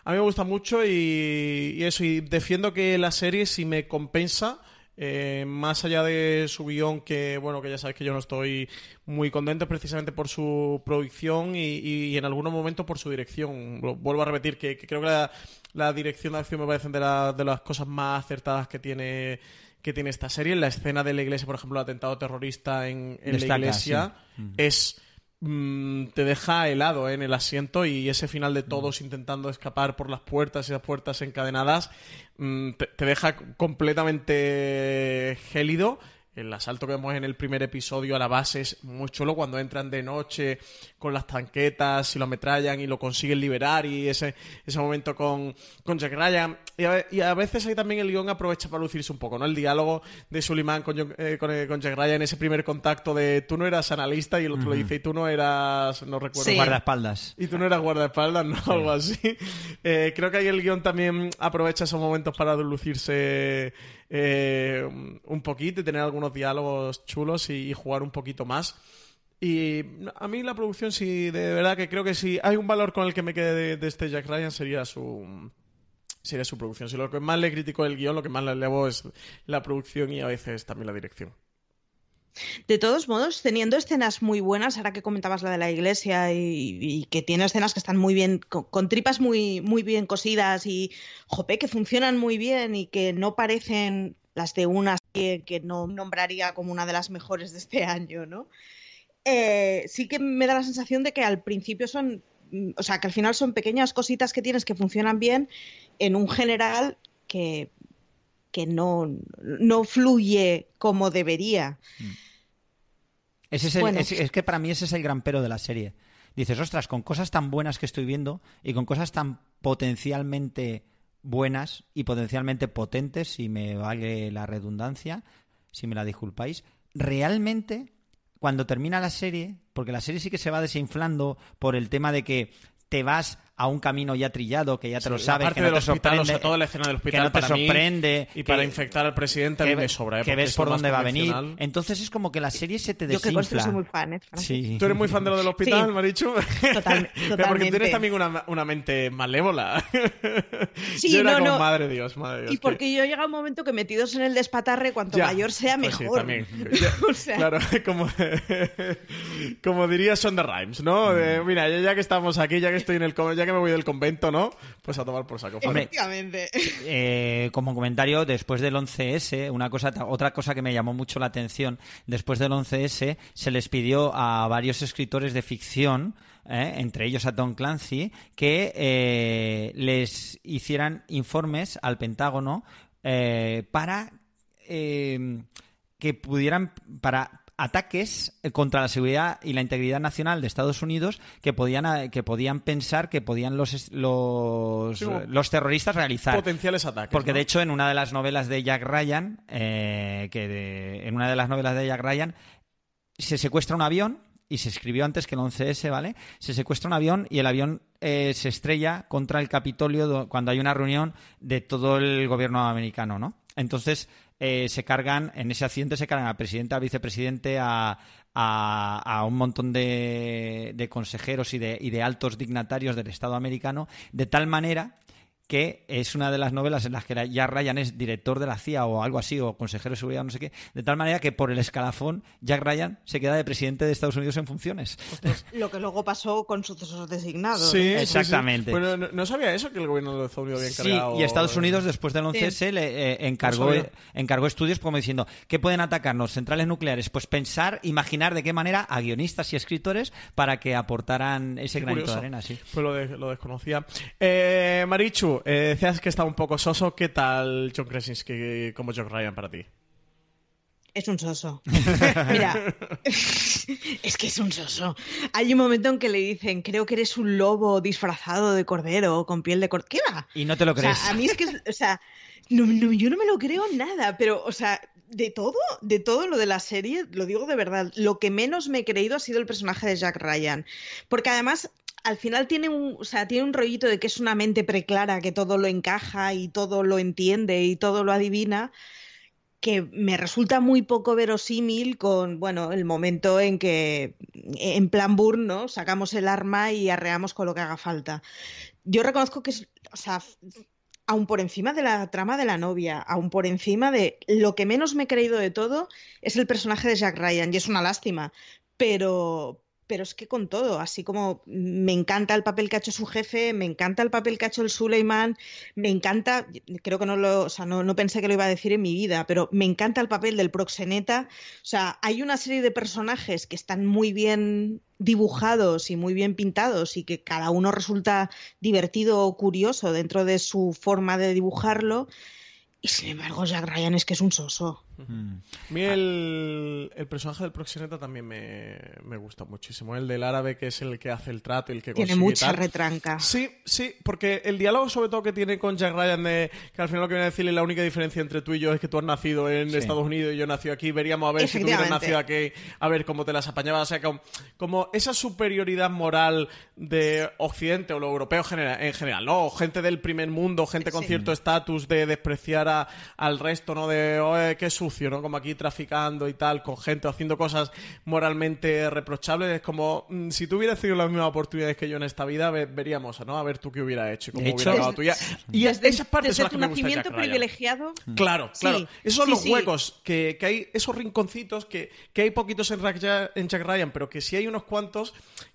A mí me gusta mucho y, y eso, y defiendo que la serie si me compensa eh, más allá de su guion, que bueno, que ya sabes que yo no estoy muy contento precisamente por su producción y, en algunos momentos por su dirección. Vuelvo a repetir que, que creo que la, la dirección de acción me parece de, la- de las cosas más acertadas que tiene que tiene esta serie. La escena de la iglesia, por ejemplo, el atentado terrorista en, en Destaca, la iglesia sí. Es mm, te deja helado ¿eh? en el asiento y ese final de todos intentando escapar por las puertas y las puertas encadenadas mm, te, te deja completamente gélido. El asalto que vemos en el primer episodio a la base es muy chulo cuando entran de noche con las tanquetas y lo ametrallan y lo consiguen liberar y ese, ese momento con, con Jack Ryan. Y a, y a veces ahí también el guion aprovecha para lucirse un poco, ¿no? El diálogo de Suleiman con, John- eh, con, eh, con Jack Ryan, ese primer contacto de tú no eras analista y el otro le dice y tú no eras, no recuerdo. Sí. Guardaespaldas. Y tú no eras guardaespaldas, ¿no? Algo así. Eh, creo que ahí el guion también aprovecha esos momentos para lucirse eh, un poquito y tener algunos diálogos chulos y, jugar un poquito más. Y a mí la producción, sí, de verdad que creo que si hay un valor con el que me quede de, este Jack Ryan sería su sería su producción. Si lo que más le critico del guion, lo que más le elevo es la producción y a veces también la dirección. De todos modos, teniendo escenas muy buenas, ahora que comentabas la de la iglesia y, que tiene escenas que están muy bien, con, tripas muy, muy bien cosidas y, jope, que funcionan muy bien y que no parecen las de una que no nombraría como una de las mejores de este año, ¿no? Eh, sí que me da la sensación de que al principio son, mm, o sea, que al final son pequeñas cositas que tienes que funcionan bien en un general que, que no, no fluye como debería. Ese es, el- Bueno. es- es que para mí ese es el gran pero de la serie. Dices, ostras, con cosas tan buenas que estoy viendo y con cosas tan potencialmente buenas y potencialmente potentes, si me vale la redundancia, si me la disculpáis, realmente cuando termina la serie, porque la serie sí que se va desinflando por el tema de que te vas a un camino ya trillado, que ya te lo Sí, sabes, la parte que no del te hospital, o sorprende, sea, toda la escena del que hospital no te para mí, sorprende y para que- infectar al presidente a mí que, me sobra, ¿eh? que ves es por lo dónde va a venir. Entonces es como que la serie se te Yo que desinfla. soy muy fan, ¿eh? Sí. ¿Tú eres muy fan de lo del hospital, Sí. Marichu? Total- <laughs> Pero porque totalmente. tienes también una, una mente malévola. <laughs> Sí, Yo era no, como, no. madre de Dios, madre Dios. Y porque yo llega un momento que metidos en el despatarre, cuanto Ya, mayor sea, pues sí, mejor. también. <laughs> O sea, Claro, como, como diría Son the Rhymes, ¿no? De, mira, ya, ya que estamos aquí, ya que estoy en el ya que me voy del convento, ¿no? Pues a tomar por saco. Hombre, efectivamente. Eh, como comentario, después del 11S, una cosa, otra cosa que me llamó mucho la atención, después del 11S se les pidió a varios escritores de ficción, eh, entre ellos a Tom Clancy, que eh, les hicieran informes al Pentágono eh, para eh, que pudieran para ataques eh, contra la seguridad y la integridad nacional de Estados Unidos que podían eh, que podían pensar que podían los los, Sí, como los terroristas realizar Potenciales ataques. porque ¿no? de hecho en una de las novelas de Jack Ryan eh, que de- en una de las novelas de Jack Ryan se secuestra un avión y se escribió antes que el 11S, ¿vale? Se secuestra un avión y el avión eh, se estrella contra el Capitolio do- cuando hay una reunión de todo el gobierno americano, ¿no? Entonces eh, se cargan, en ese accidente se cargan al presidente, al vicepresidente, a, a- a un montón de, de consejeros y de, y de altos dignatarios del Estado americano, de tal manera que es una de las novelas en las que Jack Ryan es director de la CIA o algo así, o consejero de seguridad, no sé qué, de tal manera que por el escalafón Jack Ryan se queda de presidente de Estados Unidos en funciones. Lo que luego pasó con sucesos designados. Sí, sí, sí. Exactamente. Bueno, no, no sabía eso, que el gobierno de Estados Unidos había Sí, y Estados Unidos después del 11S le eh, encargó, No sabía. encargó estudios como diciendo, ¿qué pueden atacarnos? Centrales nucleares. Pues pensar, imaginar de qué manera a guionistas y escritores para que aportaran ese Qué granito curioso. de arena, sí. Pues lo, de- lo desconocía. Eh, Marichu, eh, decías que estaba un poco soso. ¿Qué tal John Krasinski como Jack Ryan para ti? Es un soso. <laughs> Mira, <laughs> es que es un soso. Hay un momento en que le dicen, creo que eres un lobo disfrazado de cordero con piel de cordero. ¿Qué va? Y no te lo crees. O sea, a mí es que, o sea, no, no, yo no me lo creo nada, pero, o sea, de todo, de todo lo de la serie, lo digo de verdad, lo que menos me he creído ha sido el personaje de Jack Ryan. Porque además al final tiene un, o sea, tiene un rollito de que es una mente preclara, que todo lo encaja y todo lo entiende y todo lo adivina, que me resulta muy poco verosímil con, bueno, el momento en que, en plan Burn, ¿no? Sacamos el arma y arreamos con lo que haga falta. Yo reconozco que o aún por encima de la trama de la novia, aún por encima de lo que menos me he creído de todo, es el personaje de Jack Ryan, y es una lástima, pero, pero es que con todo, así como me encanta el papel que ha hecho su jefe, me encanta el papel que ha hecho el Suleiman, me encanta, creo que no lo, o sea, no, no, pensé que lo iba a decir en mi vida, pero me encanta el papel del proxeneta. O sea, hay una serie de personajes que están muy bien dibujados y muy bien pintados y que cada uno resulta divertido o curioso dentro de su forma de dibujarlo. Y sin embargo, Jack Ryan es que es un soso. A mí el, el, personaje del proxeneta también me, me, gusta muchísimo. El del árabe, que es el que hace el trato y el que Tiene mucha tal. retranca. Sí, sí, porque el diálogo, sobre todo, que tiene con Jack Ryan, de que al final lo que viene a decirle la única diferencia entre tú y yo es que tú has nacido en sí. Estados Unidos y yo nací aquí. Veríamos a ver si tú hubieras nacido aquí, a ver cómo te las apañabas. O sea, como, como esa superioridad moral de Occidente o lo europeo general, en general, ¿no? Gente del primer mundo, gente con sí. cierto estatus de despreciar a, al resto, ¿no? De, oye, qué sucio, ¿no? Como aquí traficando y tal, con gente haciendo cosas moralmente reprochables. Es como, mmm, si tú hubieras tenido las mismas oportunidades que yo en esta vida, ve, veríamos, ¿no? A ver tú qué hubieras hecho y cómo De hubiera hecho, acabado tuya. Y desde, esas partes desde son las tu que me gusta nacimiento Jack Ryan. privilegiado. Claro, claro. Sí, Esos son sí, los sí. huecos, que, que hay esos rinconcitos que, que hay poquitos en, Ra- en Jack Ryan, pero que sí hay unos cuantos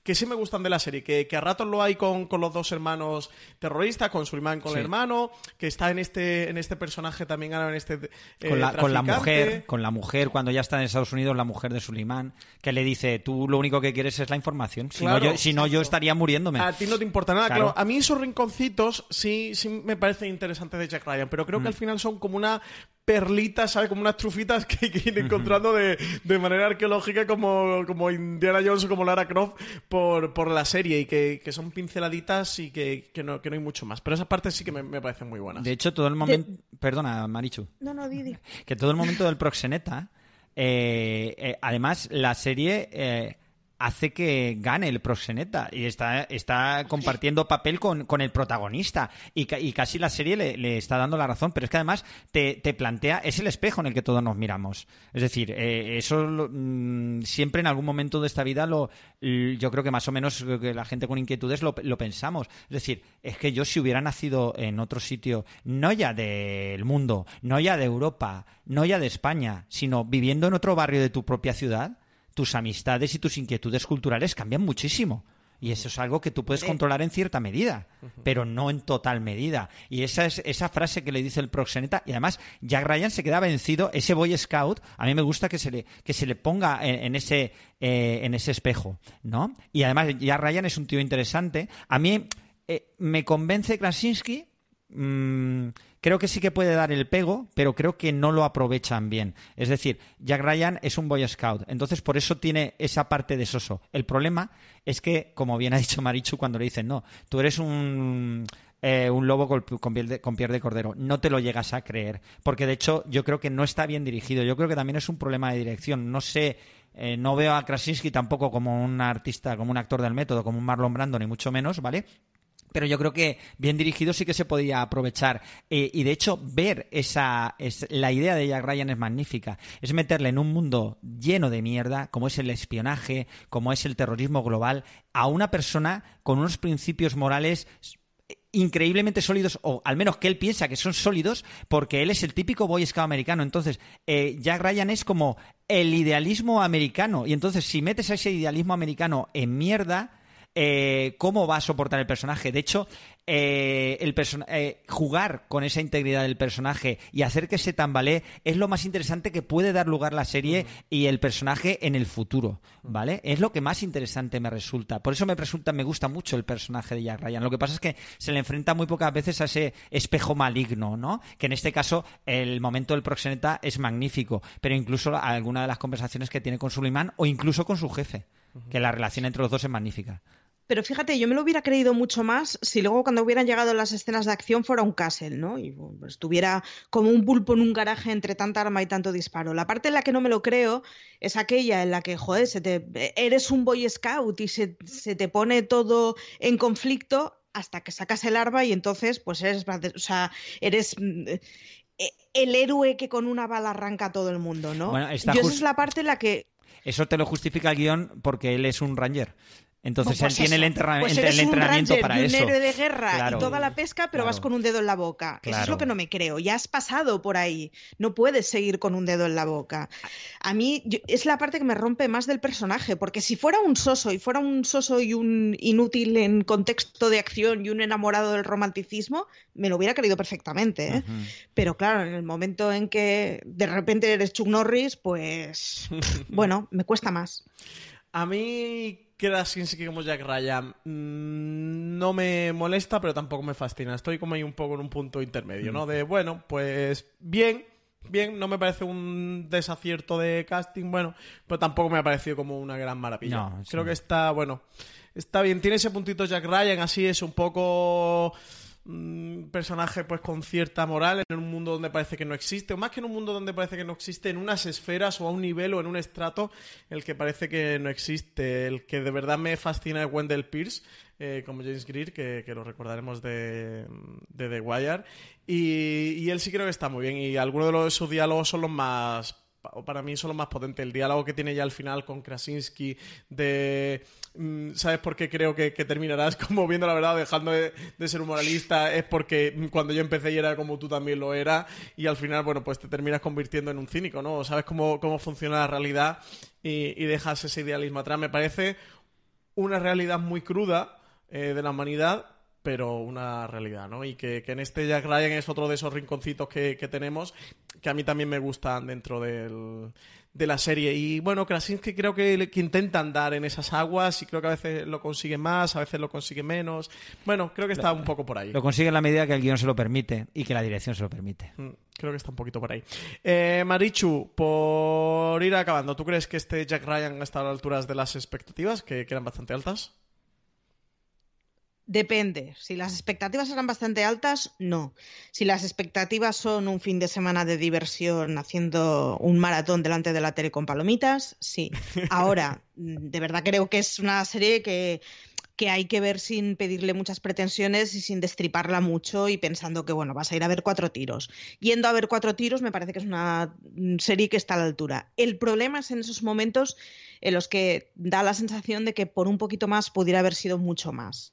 que sí me gustan de la serie, que, que a ratos lo hay con, con los dos hermanos terroristas, con Suleiman con Sí. el hermano, que está en este, en este personaje también ahora en este eh, con la, con la traficante. mujer, con la mujer, cuando ya está en Estados Unidos, la mujer de Suleiman, que le dice, tú lo único que quieres es la información. Si, Claro, no, yo, si no, yo estaría muriéndome. A ti no te importa nada, Claro. claro. A mí esos rinconcitos sí, sí me parecen interesantes de Jack Ryan, pero Mm. creo que al final son como una perlita, ¿sabes? Como unas trufitas que hay que ir encontrando de, de manera arqueológica como, como Indiana Jones o como Lara Croft por, por la serie y que, que son pinceladitas y que, que, no, que no hay mucho más. Pero esas partes sí que me, me parecen muy buenas. De hecho, todo el momento... Perdona, Marichu. No, no, Didi. que todo el momento del proxeneta, eh, eh, además la serie eh, hace que gane el proxeneta y está, está compartiendo papel con, con el protagonista y, ca- y casi la serie le, le está dando la razón, pero es que además te, te plantea, es el espejo en el que todos nos miramos. Es decir, eh, eso lo- mm, siempre en algún momento de esta vida lo, yo creo que más o menos que la gente con inquietudes lo, lo pensamos. Es decir, es que yo si hubiera nacido en otro sitio, no ya del mundo, no ya de Europa, no ya de España, sino viviendo en otro barrio de tu propia ciudad, tus amistades y tus inquietudes culturales cambian muchísimo. Y eso es algo que tú puedes controlar en cierta medida, pero no en total medida. Y esa es esa frase que le dice el proxeneta. Y además, Jack Ryan se queda vencido. Ese Boy Scout, a mí me gusta que se le, que se le ponga en, en ese, eh, en ese espejo, ¿no? Y además, Jack Ryan es un tío interesante. A mí eh, me convence Krasinski. Mm, creo que sí que puede dar el pego, pero creo que no lo aprovechan bien. Es decir, Jack Ryan es un Boy Scout, entonces por eso tiene esa parte de soso. El problema es que, como bien ha dicho Marichu cuando le dicen, no, tú eres un, eh, un lobo con, con piel de, con piel de cordero, no te lo llegas a creer, porque de hecho yo creo que no está bien dirigido, yo creo que también es un problema de dirección, no sé... eh, no veo a Krasinski tampoco como un artista, como un actor del método, como un Marlon Brando, ni mucho menos, ¿vale? Pero yo creo que bien dirigido sí que se podía aprovechar. Eh, y de hecho, ver esa. Es, la idea de Jack Ryan es magnífica. Es meterle en un mundo lleno de mierda, como es el espionaje, como es el terrorismo global, a una persona con unos principios morales increíblemente sólidos, o al menos que él piensa que son sólidos, porque él es el típico Boy Scout americano. Entonces, eh, Jack Ryan es como el idealismo americano. Y entonces, si metes a ese idealismo americano en mierda, eh, cómo va a soportar el personaje. De hecho, eh, el eh, jugar con esa integridad del personaje y hacer que se tambalee es lo más interesante que puede dar lugar la serie y el personaje en el futuro, ¿vale? Es lo que más interesante me resulta. Por eso me resulta, me gusta mucho el personaje de Jack Ryan. Lo que pasa es que se le enfrenta muy pocas veces a ese espejo maligno, ¿no? Que en este caso el momento del proxeneta es magnífico, pero incluso alguna de las conversaciones que tiene con Suleiman o incluso con su jefe, que la relación entre los dos es magnífica. Pero fíjate, yo me lo hubiera creído mucho más si luego cuando hubieran llegado las escenas de acción fuera un castle, ¿no? Y pues, estuviera como un pulpo en un garaje entre tanta arma y tanto disparo. La parte en la que no me lo creo es aquella en la que, joder, se te, eres un boy scout y se, se te pone todo en conflicto hasta que sacas el arma y entonces pues eres, o sea, eres eh, el héroe que con una bala arranca a todo el mundo, ¿no? Yo esa es la parte en la que... Eso te lo justifica el guion porque él es un ranger. Entonces pues él tiene el, pues el entrenamiento un para eso. Un héroe de guerra y toda la pesca, pero vas con un dedo en la boca. Eso es lo que no me creo. Ya has pasado por ahí. No puedes seguir con un dedo en la boca. A mí es la parte que me rompe más del personaje, porque si fuera un soso y fuera un soso y un inútil en contexto de acción y un enamorado del romanticismo, me lo hubiera creído perfectamente. ¿eh? Pero claro, en el momento en que de repente eres Chuck Norris, pues <laughs> bueno, me cuesta más. A mí Krasinski como Jack Ryan mm, no me molesta, pero tampoco me fascina. Estoy como ahí un poco en un punto intermedio, ¿no? De, bueno, pues bien, bien, no me parece un desacierto de casting, bueno, pero tampoco me ha parecido como una gran maravilla. Creo que está, bueno, está bien. Tiene ese puntito Jack Ryan, así es un poco un personaje pues con cierta moral en un mundo donde parece que no existe, o más que en un mundo donde parece que no existe, en unas esferas o a un nivel o en un estrato el que parece que no existe. El que de verdad me fascina es Wendell Pierce, eh, como James Greer, que, lo recordaremos de, de The Wire. Y, y, él sí creo que está muy bien, y algunos de sus diálogos son los más para mí son los más potentes. El diálogo que tiene ya al final con Krasinski de... Mm, ¿Sabes por qué creo que, terminarás <laughs> como viendo la verdad, dejando de, ser un moralista? Es porque cuando yo empecé y era como tú también lo era y al final, bueno, pues te terminas convirtiendo en un cínico, ¿no? Sabes cómo, cómo funciona la realidad y, dejas ese idealismo atrás. Me parece una realidad muy cruda eh, de la humanidad, pero una realidad, ¿no? Y que, en este Jack Ryan es otro de esos rinconcitos que, tenemos que a mí también me gustan dentro del, de la serie. Y bueno, Krasinski creo que, que intenta andar en esas aguas y creo que a veces lo consigue más, a veces lo consigue menos. Bueno, creo que está un poco por ahí. Lo consigue en la medida que el guion se lo permite y que la dirección se lo permite. Mm, creo que está un poquito por ahí. Eh, Marichu, por ir acabando, ¿tú crees que este Jack Ryan está a las alturas de las expectativas, que eran bastante altas? Depende. Si las expectativas eran bastante altas, no. Si las expectativas son un fin de semana de diversión haciendo un maratón delante de la tele con palomitas, sí. Ahora, <laughs> de verdad creo que es una serie que que hay que ver sin pedirle muchas pretensiones y sin destriparla mucho y pensando que, bueno, vas a ir a ver cuatro tiros. Yendo a ver cuatro tiros me parece que es una serie que está a la altura. El problema es en esos momentos en los que da la sensación de que por un poquito más pudiera haber sido mucho más.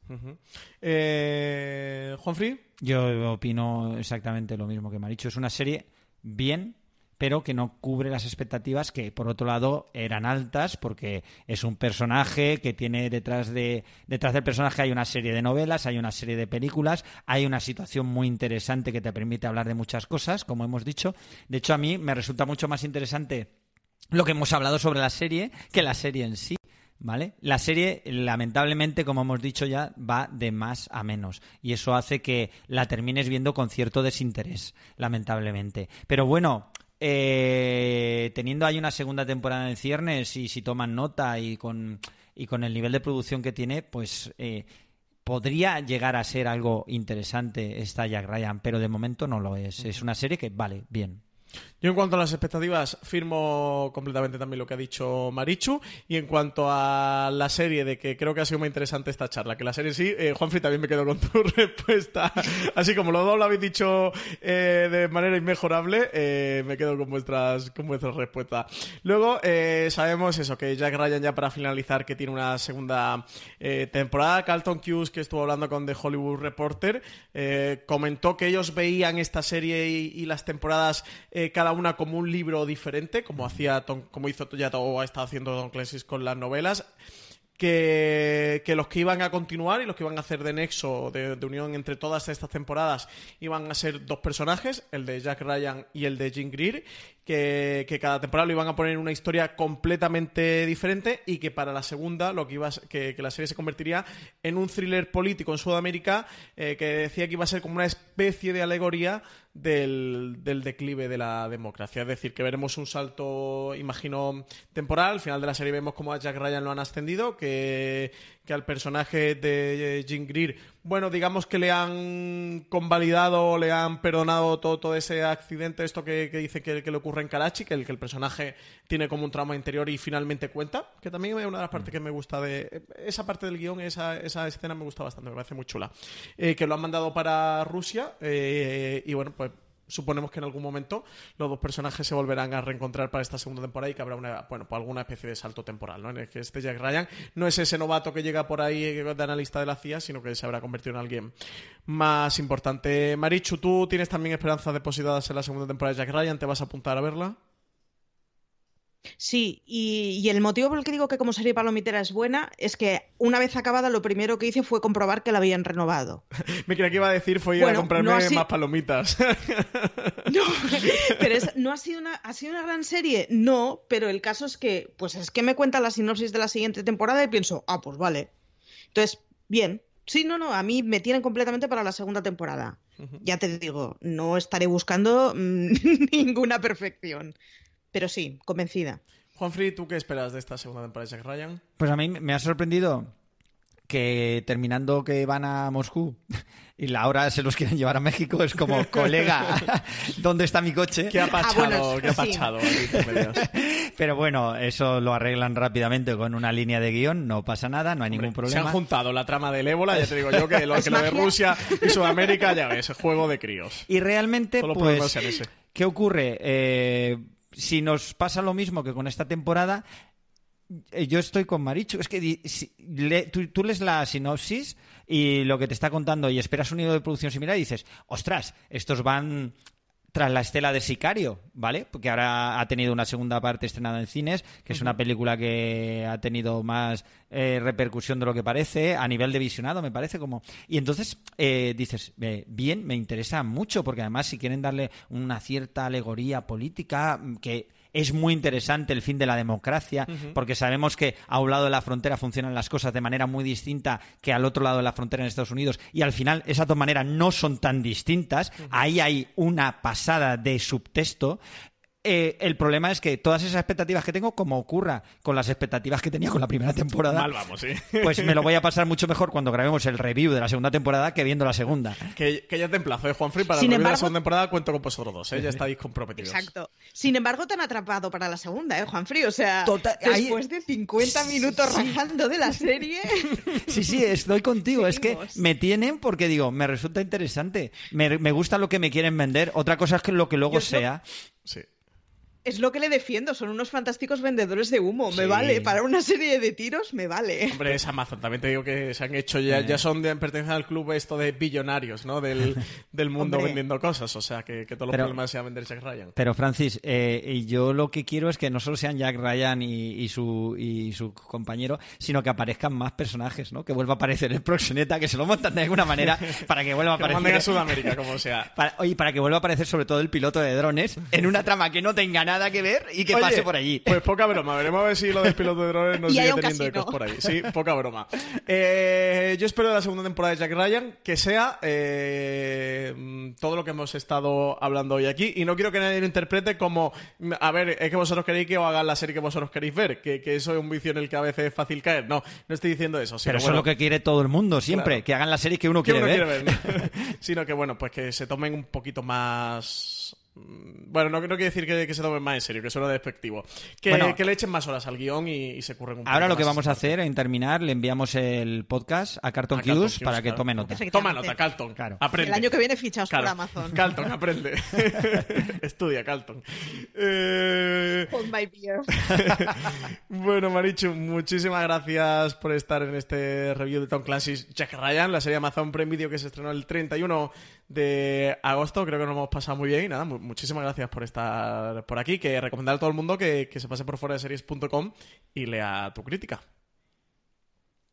Eh, Juanfrey. Yo opino exactamente lo mismo que me ha dicho. Es una serie bien pero que no cubre las expectativas que por otro lado eran altas porque es un personaje que tiene detrás de detrás del personaje hay una serie de novelas, hay una serie de películas, hay una situación muy interesante que te permite hablar de muchas cosas, como hemos dicho. De hecho a mí me resulta mucho más interesante lo que hemos hablado sobre la serie que la serie en sí. ¿Vale? La serie, lamentablemente, como hemos dicho ya, va de más a menos. Y eso hace que la termines viendo con cierto desinterés, lamentablemente. Pero bueno, eh, teniendo ahí una segunda temporada en ciernes y si toman nota y con, y con el nivel de producción que tiene, pues eh, podría llegar a ser algo interesante esta Jack Ryan, pero de momento no lo es. Es una serie que vale, bien. Yo en cuanto a las expectativas, firmo completamente también lo que ha dicho Marichu. Y en cuanto a la serie, de que creo que ha sido muy interesante esta charla, que la serie sí, eh, Juanfrey también me quedo con tu <laughs> respuesta. Así como los dos lo habéis dicho eh, de manera inmejorable, eh, me quedo con vuestras, con vuestras respuestas. Luego, eh, sabemos eso, que Jack Ryan ya para finalizar, que tiene una segunda temporada. Carlton Hughes, que estuvo hablando con The Hollywood Reporter, comentó que ellos veían esta serie y las temporadas cada una como un libro diferente, como hacía como hizo ya o ha estado haciendo Don Clancy con las novelas que, que los que iban a continuar y los que iban a hacer de nexo, de, de unión entre todas estas temporadas, iban a ser dos personajes, el de Jack Ryan y el de Jim Greer, que, cada temporada lo iban a poner en una historia completamente diferente y que para la segunda lo que iba que la serie se convertiría en un thriller político en Sudamérica eh, que decía que iba a ser como una especie de alegoría del, del declive de la democracia. Es decir, que veremos un salto, imagino, temporal. Al final de la serie vemos cómo a Jack Ryan lo han ascendido, que, que al personaje de Jim Greer, bueno, digamos que le han convalidado, le han perdonado todo, todo ese accidente, esto que, que dice que, que le ocurre en Karachi, que el, que el personaje tiene como un trauma interior y finalmente cuenta, que también es una de las partes que me gusta de... Esa parte del guion, esa, esa escena me gusta bastante, me parece muy chula. Eh, que lo han mandado para Rusia eh, y bueno, pues suponemos que en algún momento los dos personajes se volverán a reencontrar para esta segunda temporada y que habrá una, bueno, pues alguna especie de salto temporal, ¿no? En el que este Jack Ryan no es ese novato que llega por ahí eh, de analista de la CIA, sino que se habrá convertido en alguien más importante. Marichu, ¿tú tienes también esperanzas depositadas en la segunda temporada de Jack Ryan? ¿Te vas a apuntar a verla? Sí, y, y el motivo por el que digo que como serie palomitera es buena es que una vez acabada lo primero que hice fue comprobar que la habían renovado. <laughs> Me creía que iba a decir fue ir a comprarme no más palomitas. <laughs> No, <laughs> pero es- no ha sido una ha sido una gran serie, no, pero el caso es que pues es que me cuenta la sinopsis de la siguiente temporada y pienso, ah, pues vale. Entonces, bien. Sí, no, no, a mí me tienen completamente para la segunda temporada. Ya te digo, no estaré buscando mm, ninguna perfección. Pero sí, convencida. Juanfrey, ¿tú qué esperas de esta segunda temporada de Jack Ryan? Pues a mí me ha sorprendido que terminando que van a Moscú <laughs> y la hora se los quieren llevar a México, es como, <laughs> colega, <laughs> ¿dónde está mi coche? ¿Qué ha pachado? bueno, ¿Qué ha sí. Pero bueno, eso lo arreglan rápidamente con una línea de guion, no pasa nada, no hay ningún Se han problema. juntado la trama del ébola, ya te digo yo que lo, que lo de. Rusia y Sudamérica, ya ves, es juego de críos. Y realmente, pues. ¿qué ocurre? Eh, si nos pasa lo mismo que con esta temporada, eh, yo estoy con Marichu. Es que tú, tú lees la sinopsis y lo que te está contando y esperas un hilo de producción similar y dices, ostras, estos van tras la estela de Sicario, ¿vale? Porque ahora ha tenido una segunda parte estrenada en cines, que es una película que ha tenido más eh, repercusión de lo que parece, a nivel de visionado, me parece como... Y entonces eh, dices, eh, bien, me interesa mucho, porque además si quieren darle una cierta alegoría política, mm, que es muy interesante el fin de la democracia, porque sabemos que a un lado de la frontera funcionan las cosas de manera muy distinta que al otro lado de la frontera en Estados Unidos, y al final esas dos maneras no son tan distintas. Ahí hay una pasada de subtexto. Eh, el problema es que todas esas expectativas que tengo, como ocurra con las expectativas que tenía con la primera temporada, Mal vamos, sí. pues me lo voy a <laughs> pasar mucho mejor cuando grabemos el review de la segunda temporada que viendo la segunda. Que, que ya te emplazo, ¿eh, Juanfrey? Para Sin el review de la embargo- segunda temporada cuento con vosotros dos, ¿eh? Ya estáis comprometidos. Exacto. Sin embargo, te han atrapado para la segunda, ¿eh, Juanfri? O sea, Total- después de 50 minutos rajando de la serie. <laughs> Sí, sí, estoy contigo. Es que me tienen porque digo, me resulta interesante. Me, me gusta lo que me quieren vender. Otra cosa es que lo que luego Yo es lo- sea. Sí. Es lo que le defiendo, son unos fantásticos vendedores de humo. Me Sí. vale, para una serie de tiros me vale. Hombre, es Amazon. También te digo que se han hecho ya, ya son de, pertenecen al club esto de billonarios, ¿no? Del, <laughs> del mundo Hombre. vendiendo cosas. O sea, que, que todos los Pero- problemas se van a vender Jack Ryan. Pero Francis, eh, y yo lo que quiero es que no solo sean Jack Ryan y, y su, y su compañero, sino que aparezcan más personajes, ¿no? Que vuelva a aparecer el proxeneta, que se lo montan de alguna manera <laughs> para que vuelva a Que lo manden a aparecer. Sudamérica, como sea. <laughs> Para, oye, para que vuelva a aparecer sobre todo el piloto de drones en una trama que no tenga nada que ver y que Oye, pase por allí. Pues poca broma. Veremos a ver si lo del piloto de drones nos <laughs> sigue teniendo ecos por ahí. Sí, poca broma. Eh, yo espero de la segunda temporada de Jack Ryan que sea eh, todo lo que hemos estado hablando hoy aquí. Y no quiero que nadie lo interprete como, a ver, es que vosotros queréis que os hagan la serie que vosotros queréis ver. Que, que eso es un vicio en el que a veces es fácil caer. No, no estoy diciendo eso. Pero eso bueno, es lo que quiere todo el mundo siempre, Claro. que hagan la serie que uno que quiere uno ver. quiere ver. ¿no? <laughs> Sino que, bueno, pues que se tomen un poquito más... mm, Bueno, no, no quiero decir que, que se tomen más en serio, que suena despectivo. Que, Bueno. que le echen más horas al guion y, y se curren un Ahora poquito lo que vamos a hacer, en terminar, le enviamos el podcast a Carlton Hughes para que claro. tome nota. Toma nota, Carlton. Claro. Aprende. El año que viene fichaos Claro. por Amazon. Carlton, aprende. <laughs> Estudia, Carlton. Eh, Hold my beer. <laughs> bueno, Marichu, muchísimas gracias por estar en este review de Tom Clancy's Jack Ryan, la serie Amazon Prime Video que se estrenó el 31 de agosto. Creo que nos hemos pasado muy bien y nada, mu- muchísimas gracias por estar por aquí. Que recomendar a todo el mundo que, que se pase por fuera y lea tu crítica.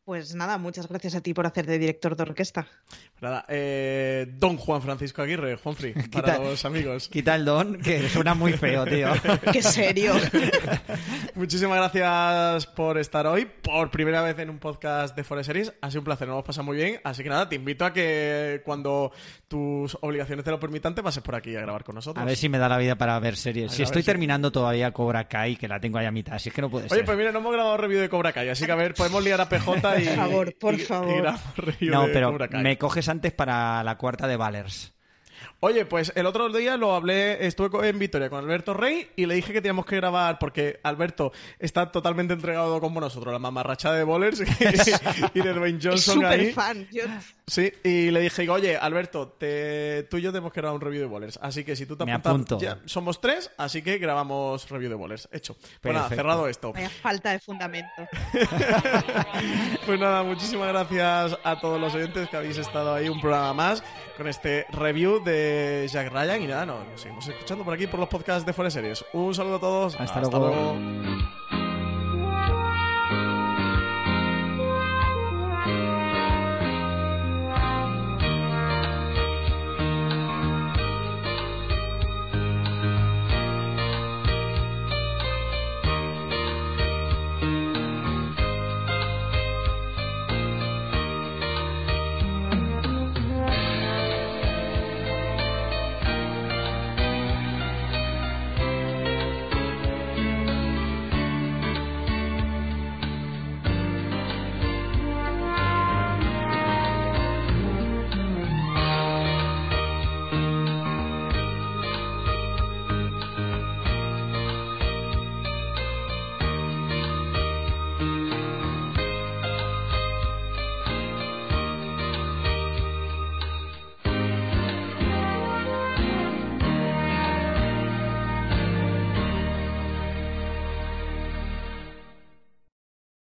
Pues nada, muchas gracias a ti por hacer de director de orquesta. Nada, eh, don Juan Francisco Aguirre, Juanfri, <laughs> para los amigos. Quita el don, que suena muy feo, tío. <laughs> Qué serio. <laughs> Muchísimas gracias por estar hoy, por primera vez en un podcast de Forest Series. Ha sido un placer, nos hemos pasado muy bien. Así que nada, te invito a que cuando tus obligaciones te lo permitan, te pases por aquí a grabar con nosotros. A ver si me da la vida para ver series. A Si estoy si- terminando todavía Cobra Kai, que la tengo ahí a mitad, así es que no puede Oye, ser. pues mira, no hemos grabado review de Cobra Kai, así que a ver, podemos liar a PJ. Por favor, por favor. no, pero me coges antes para la cuarta de Valers. Oye, pues el otro día lo hablé, estuve en Vitoria con Alberto Rey y le dije que teníamos que grabar porque Alberto está totalmente entregado como nosotros, la mamarracha de Bowlers <laughs> y de Dwayne Es Johnson súper ahí. fan. Yo- Sí, y le dije, oye, Alberto, te- tú y yo tenemos que grabar un review de Bowlers, así que si tú te apuntas, apunto. ya somos tres, así que grabamos review de Bowlers. Hecho. Pues nada, cerrado esto. Vaya falta de fundamento. <laughs> Pues nada, muchísimas gracias a todos los oyentes que habéis estado ahí un programa más con este review de Jack Ryan. Y nada, no, nos seguimos escuchando por aquí por los podcasts de Forest Series. Un saludo a todos. Hasta luego. luego.